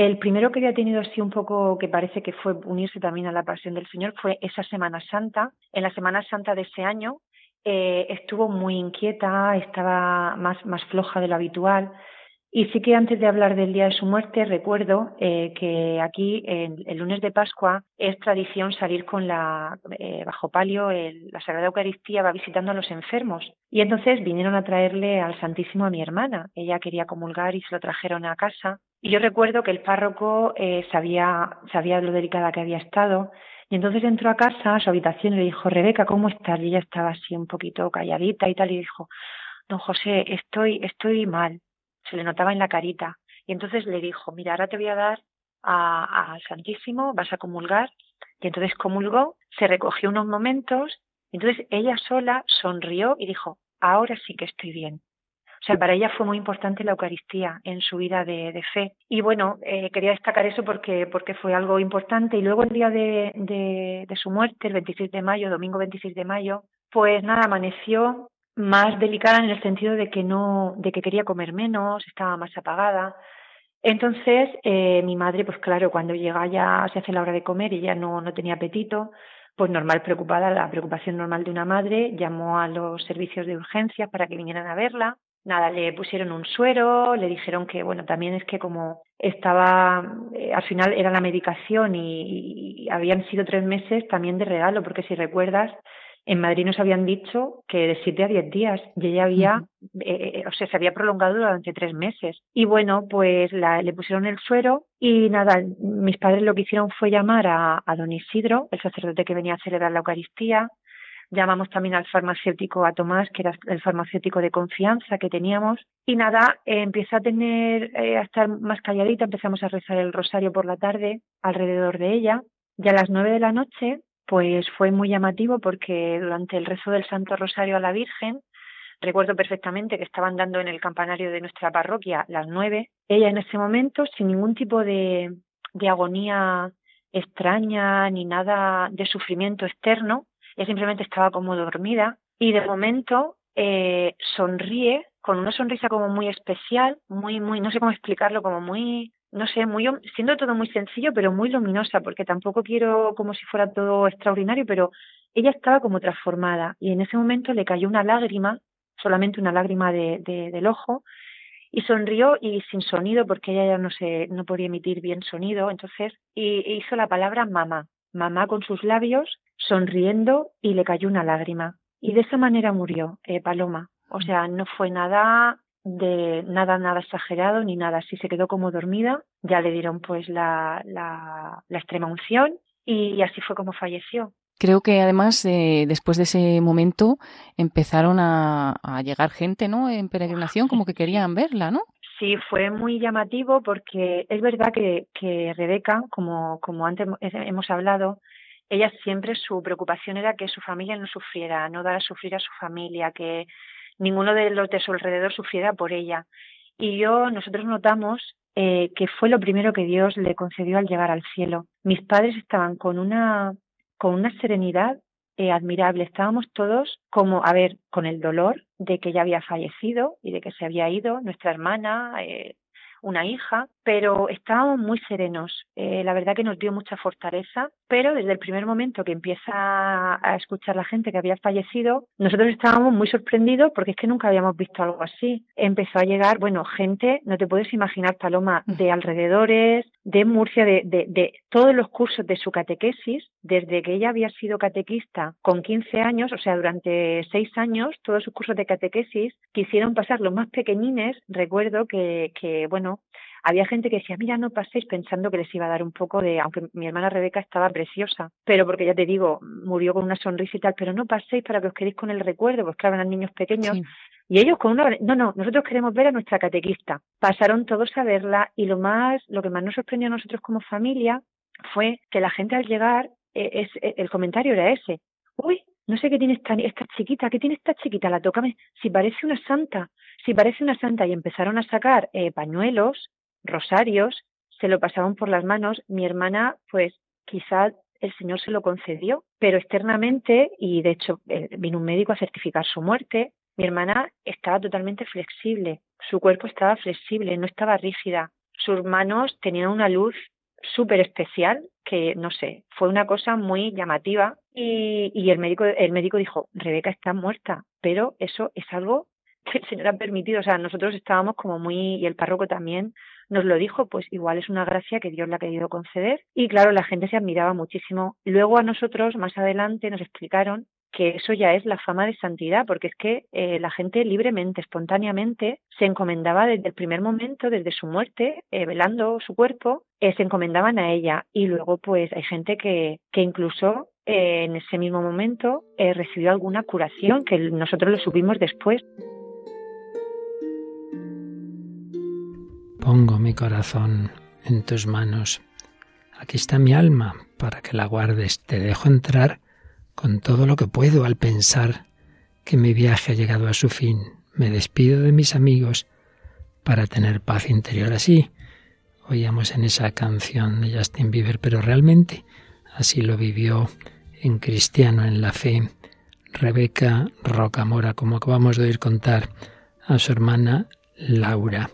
El primero que había tenido así un poco, que parece que fue unirse también a la pasión del Señor, fue esa Semana Santa. En la Semana Santa de ese año eh, estuvo muy inquieta, estaba más, más floja de lo habitual. Y sí que antes de hablar del día de su muerte, recuerdo eh, que aquí, el lunes de Pascua, es tradición salir con la, eh, bajo palio, la Sagrada Eucaristía va visitando a los enfermos. Y entonces vinieron a traerle al Santísimo a mi hermana. Ella quería comulgar y se lo trajeron a casa. Y yo recuerdo que el párroco eh, sabía, sabía lo delicada que había estado. Y entonces entró a casa, a su habitación, y le dijo, Rebeca, ¿cómo estás? Y ella estaba así un poquito calladita y tal, y dijo, don José, estoy, estoy mal se le notaba en la carita. Y entonces le dijo, mira, ahora te voy a dar al Santísimo, vas a comulgar. Y entonces comulgó, se recogió unos momentos, y entonces ella sola sonrió y dijo, ahora sí que estoy bien. O sea, para ella fue muy importante la Eucaristía en su vida de, fe. Y bueno, eh, quería destacar eso porque, porque fue algo importante. Y luego el día de, de, de, su muerte, el 26 de mayo, domingo 26 de mayo, pues nada, amaneció más delicada en el sentido de que no, de que quería comer menos, estaba más apagada. Entonces, eh, mi madre, pues claro, cuando llega ya se hace la hora de comer y ya no, no tenía apetito, pues normal preocupada, la preocupación normal de una madre, llamó a los servicios de urgencia para que vinieran a verla. Nada, le pusieron un suero, le dijeron que, bueno, también es que como estaba, eh, al final era la medicación y, y habían sido tres meses también de regalo, porque si recuerdas, en Madrid nos habían dicho que de siete a diez días y ella había, eh, eh, o sea, se había prolongado durante tres meses. Y bueno, pues la, le pusieron el suero y nada, mis padres lo que hicieron fue llamar a, a don Isidro, el sacerdote que venía a celebrar la Eucaristía. Llamamos también al farmacéutico, a Tomás, que era el farmacéutico de confianza que teníamos. Y nada, eh, empieza a tener, a estar más calladita, empezamos a rezar el rosario por la tarde alrededor de ella. Y a las nueve de la noche pues fue muy llamativo porque durante el rezo del Santo Rosario a la Virgen, recuerdo perfectamente que estaban dando en el campanario de nuestra parroquia las nueve, ella en ese momento, sin ningún tipo de, de agonía extraña ni nada de sufrimiento externo, ella simplemente estaba como dormida y de momento eh, sonríe con una sonrisa como muy especial, muy, muy, no sé cómo explicarlo, como muy, no sé, muy, siendo todo muy sencillo, pero muy luminosa, porque tampoco quiero como si fuera todo extraordinario, pero ella estaba como transformada y en ese momento le cayó una lágrima, solamente una lágrima de, del ojo, y sonrió y sin sonido, porque ella ya no se, no podía emitir bien sonido, entonces, y, hizo la palabra mamá, mamá con sus labios, sonriendo y le cayó una lágrima. Y de esa manera murió eh, Paloma. O sea, no fue nada de nada, nada exagerado ni nada así. Se quedó como dormida, ya le dieron pues la, la, la extrema unción y, así fue como falleció. Creo que además eh, después de ese momento empezaron a, a, llegar gente, ¿no? En peregrinación, como que querían verla, ¿no? Sí, fue muy llamativo porque es verdad que, que Rebeca, como, como antes hemos hablado, ella siempre su preocupación era que su familia no sufriera, no dar a sufrir a su familia, que ninguno de los de su alrededor sufriera por ella. Y yo, nosotros notamos eh, que fue lo primero que Dios le concedió al llegar al cielo. Mis padres estaban con una, con una serenidad eh, admirable. Estábamos todos como, a ver, con el dolor de que ella había fallecido y de que se había ido nuestra hermana, eh, una hija, pero estábamos muy serenos. Eh, la verdad que nos dio mucha fortaleza, pero desde el primer momento que empieza a escuchar la gente que había fallecido, nosotros estábamos muy sorprendidos porque es que nunca habíamos visto algo así. Empezó a llegar, bueno, gente, no te puedes imaginar, Paloma, de alrededores, de Murcia, de, de, de todos los cursos de su catequesis, desde que ella había sido catequista con 15 años, o sea, durante seis años, todos sus cursos de catequesis quisieron pasar los más pequeñines. Recuerdo que, que bueno, había gente que decía, mira, no paséis pensando que les iba a dar un poco de, aunque mi hermana Rebeca estaba preciosa, pero porque ya te digo, murió con una sonrisa y tal, pero no paséis para que os quedéis con el recuerdo, pues claro, eran niños pequeños. Y ellos con una, no, no, nosotros queremos ver a nuestra catequista. Pasaron todos a verla y lo más, lo que más nos sorprendió a nosotros como familia fue que la gente al llegar, eh, es, eh, el comentario era ese. Uy, no sé qué tiene esta, chiquita, ¿qué tiene esta chiquita? La tócame, si parece una santa, si parece una santa. Y empezaron a sacar eh, pañuelos, rosarios, se lo pasaban por las manos. Mi hermana, pues quizá el Señor se lo concedió, pero externamente, y de hecho eh, vino un médico a certificar su muerte, mi hermana estaba totalmente flexible, su cuerpo estaba flexible, no estaba rígida, sus manos tenían una luz súper especial que, no sé, fue una cosa muy llamativa y, y el, médico, el médico dijo, Rebeca está muerta, pero eso es algo *laughs* que el Señor ha permitido, o sea, nosotros estábamos como muy, y el párroco también, nos lo dijo, pues igual es una gracia que Dios le ha querido conceder. Y claro, la gente se admiraba muchísimo. Luego a nosotros, más adelante, nos explicaron que eso ya es la fama de santidad, porque es que eh, la gente libremente, espontáneamente, se encomendaba desde el primer momento, desde su muerte, eh, velando su cuerpo, eh, se encomendaban a ella. Y luego, pues, hay gente que, que incluso en ese mismo momento recibió alguna curación, que nosotros lo supimos después. Pongo mi corazón en tus manos. Aquí está mi alma para que la guardes. Te dejo entrar con todo lo que puedo al pensar que mi viaje ha llegado a su fin. Me despido de mis amigos para tener paz interior. Así oíamos en esa canción de Justin Bieber, pero realmente así lo vivió en cristiano, en la fe, Rebeca Rocamora, como acabamos de oír contar a su hermana Laura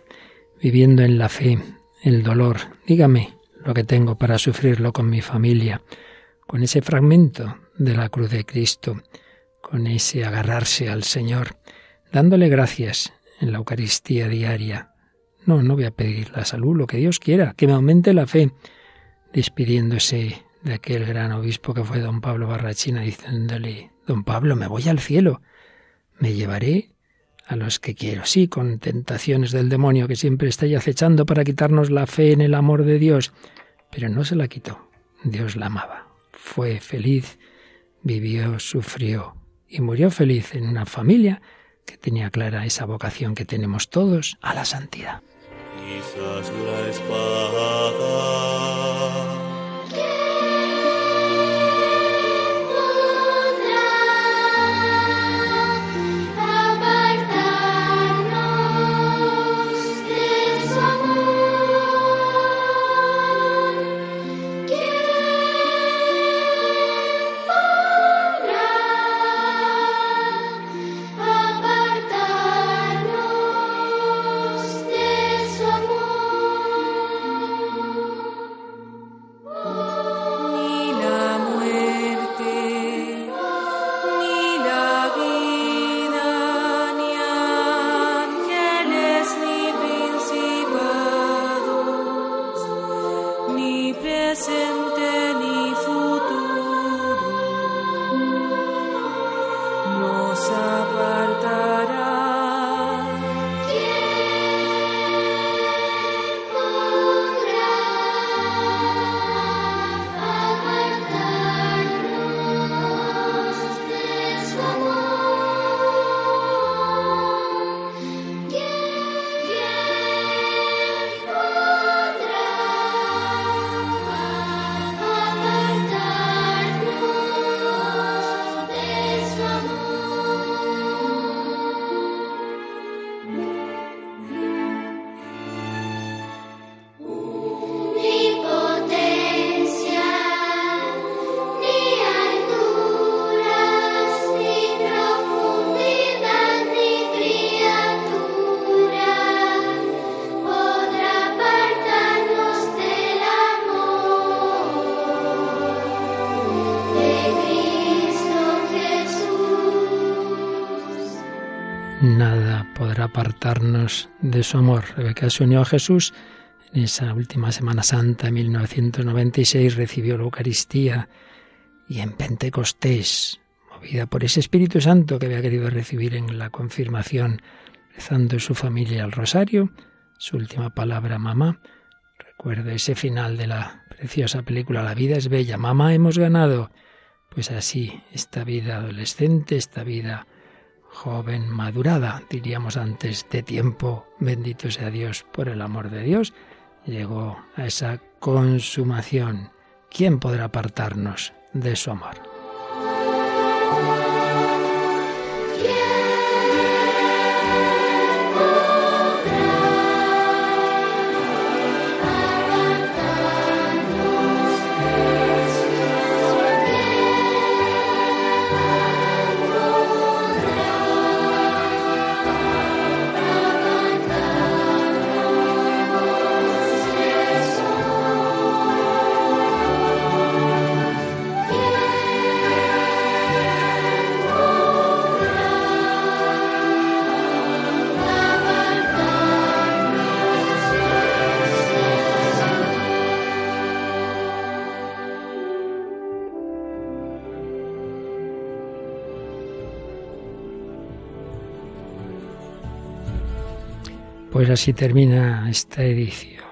viviendo en la fe, el dolor. Dígame lo que tengo para sufrirlo con mi familia, con ese fragmento de la cruz de Cristo, con ese agarrarse al Señor, dándole gracias en la Eucaristía diaria. No, no voy a pedir la salud, lo que Dios quiera, que me aumente la fe, despidiéndose de aquel gran obispo que fue don Pablo Barrachina, diciéndole, don Pablo, me voy al cielo, me llevaré a los que quiero. Sí, con tentaciones del demonio que siempre está ahí acechando para quitarnos la fe en el amor de Dios, pero no se la quitó. Dios la amaba. Fue feliz, vivió, sufrió y murió feliz en una familia que tenía clara esa vocación que tenemos todos a la santidad. De su amor. Rebeca se unió a Jesús en esa última Semana Santa de 1996, recibió la Eucaristía y en Pentecostés, movida por ese Espíritu Santo que había querido recibir en la confirmación, rezando su familia al rosario, su última palabra, mamá. Recuerdo ese final de la preciosa película La vida es bella, mamá, hemos ganado. Pues así, esta vida adolescente, esta vida joven, madurada, diríamos antes de tiempo, bendito sea Dios por el amor de Dios, llegó a esa consumación. ¿Quién podrá apartarnos de su amor? Pues así termina esta edición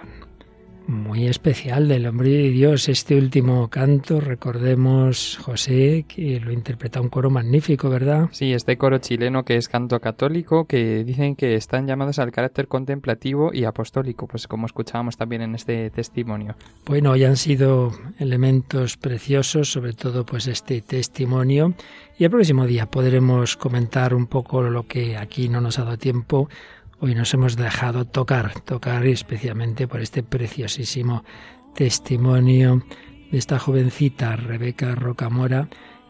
muy especial del Hombre de Dios. Este último canto, recordemos, José, que lo interpreta un coro magnífico, ¿verdad? Sí, este coro chileno que es canto católico, que dicen que están llamados al carácter contemplativo y apostólico, pues como escuchábamos también en este testimonio. Bueno, hoy han sido elementos preciosos, sobre todo pues este testimonio. Y el próximo día podremos comentar un poco lo que aquí no nos ha dado tiempo Hoy nos hemos dejado tocar, tocar especialmente por este preciosísimo testimonio de esta jovencita Rebeca Rocamora.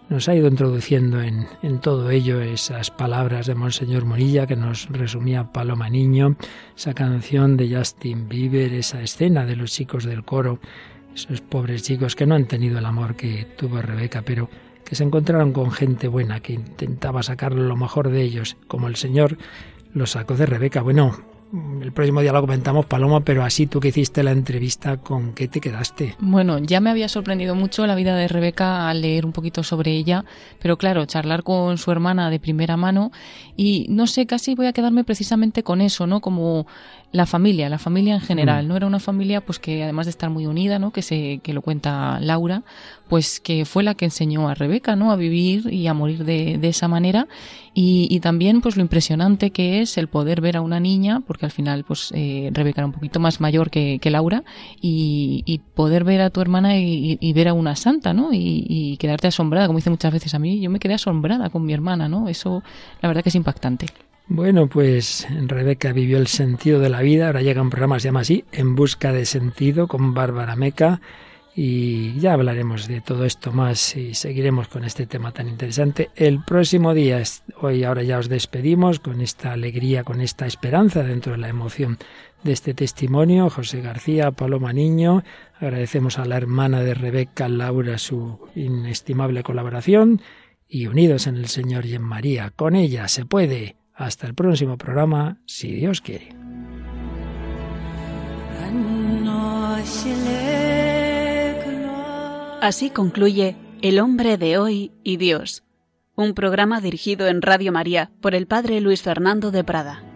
Nos ha ido introduciendo en, en todo ello esas palabras de Monseñor Morilla que nos resumía Paloma Niño, esa canción de Justin Bieber, esa escena de los chicos del coro, esos pobres chicos que no han tenido el amor que tuvo Rebeca, pero que se encontraron con gente buena que intentaba sacar lo mejor de ellos, como el Señor los sacos de Rebeca. Bueno, el próximo día lo comentamos, Paloma, pero así tú que hiciste la entrevista, ¿con qué te quedaste? Bueno, ya me había sorprendido mucho la vida de Rebeca al leer un poquito sobre ella, pero claro, charlar con su hermana de primera mano y no sé, casi voy a quedarme precisamente con eso, ¿no? Como la familia, la familia en general, mm. ¿no? Era una familia pues que además de estar muy unida, ¿no? Que se que lo cuenta Laura, pues que fue la que enseñó a Rebeca, ¿no? A vivir y a morir de, de esa manera y, y, también pues lo impresionante que es el poder ver a una niña, porque al final pues eh, Rebeca era un poquito más mayor que, que Laura y, y, poder ver a tu hermana y, y ver a una santa, ¿no? Y, quedarte asombrada, como dice muchas veces a mí, yo me quedé asombrada con mi hermana, ¿no? Eso la verdad que es impactante. Bueno, pues Rebeca vivió el sentido de la vida. Ahora llega un programa, se llama así, En Busca de Sentido, con Bárbara Meca. Y ya hablaremos de todo esto más y seguiremos con este tema tan interesante. El próximo día, hoy ahora ya os despedimos con esta alegría, con esta esperanza dentro de la emoción de este testimonio. José García, Paloma Niño, agradecemos a la hermana de Rebeca, Laura, su inestimable colaboración y unidos en el Señor y en María. Con ella se puede. Hasta el próximo programa, si Dios quiere. Así concluye El hombre de hoy y Dios, un programa dirigido en Radio María por el Padre Luis Fernando de Prada.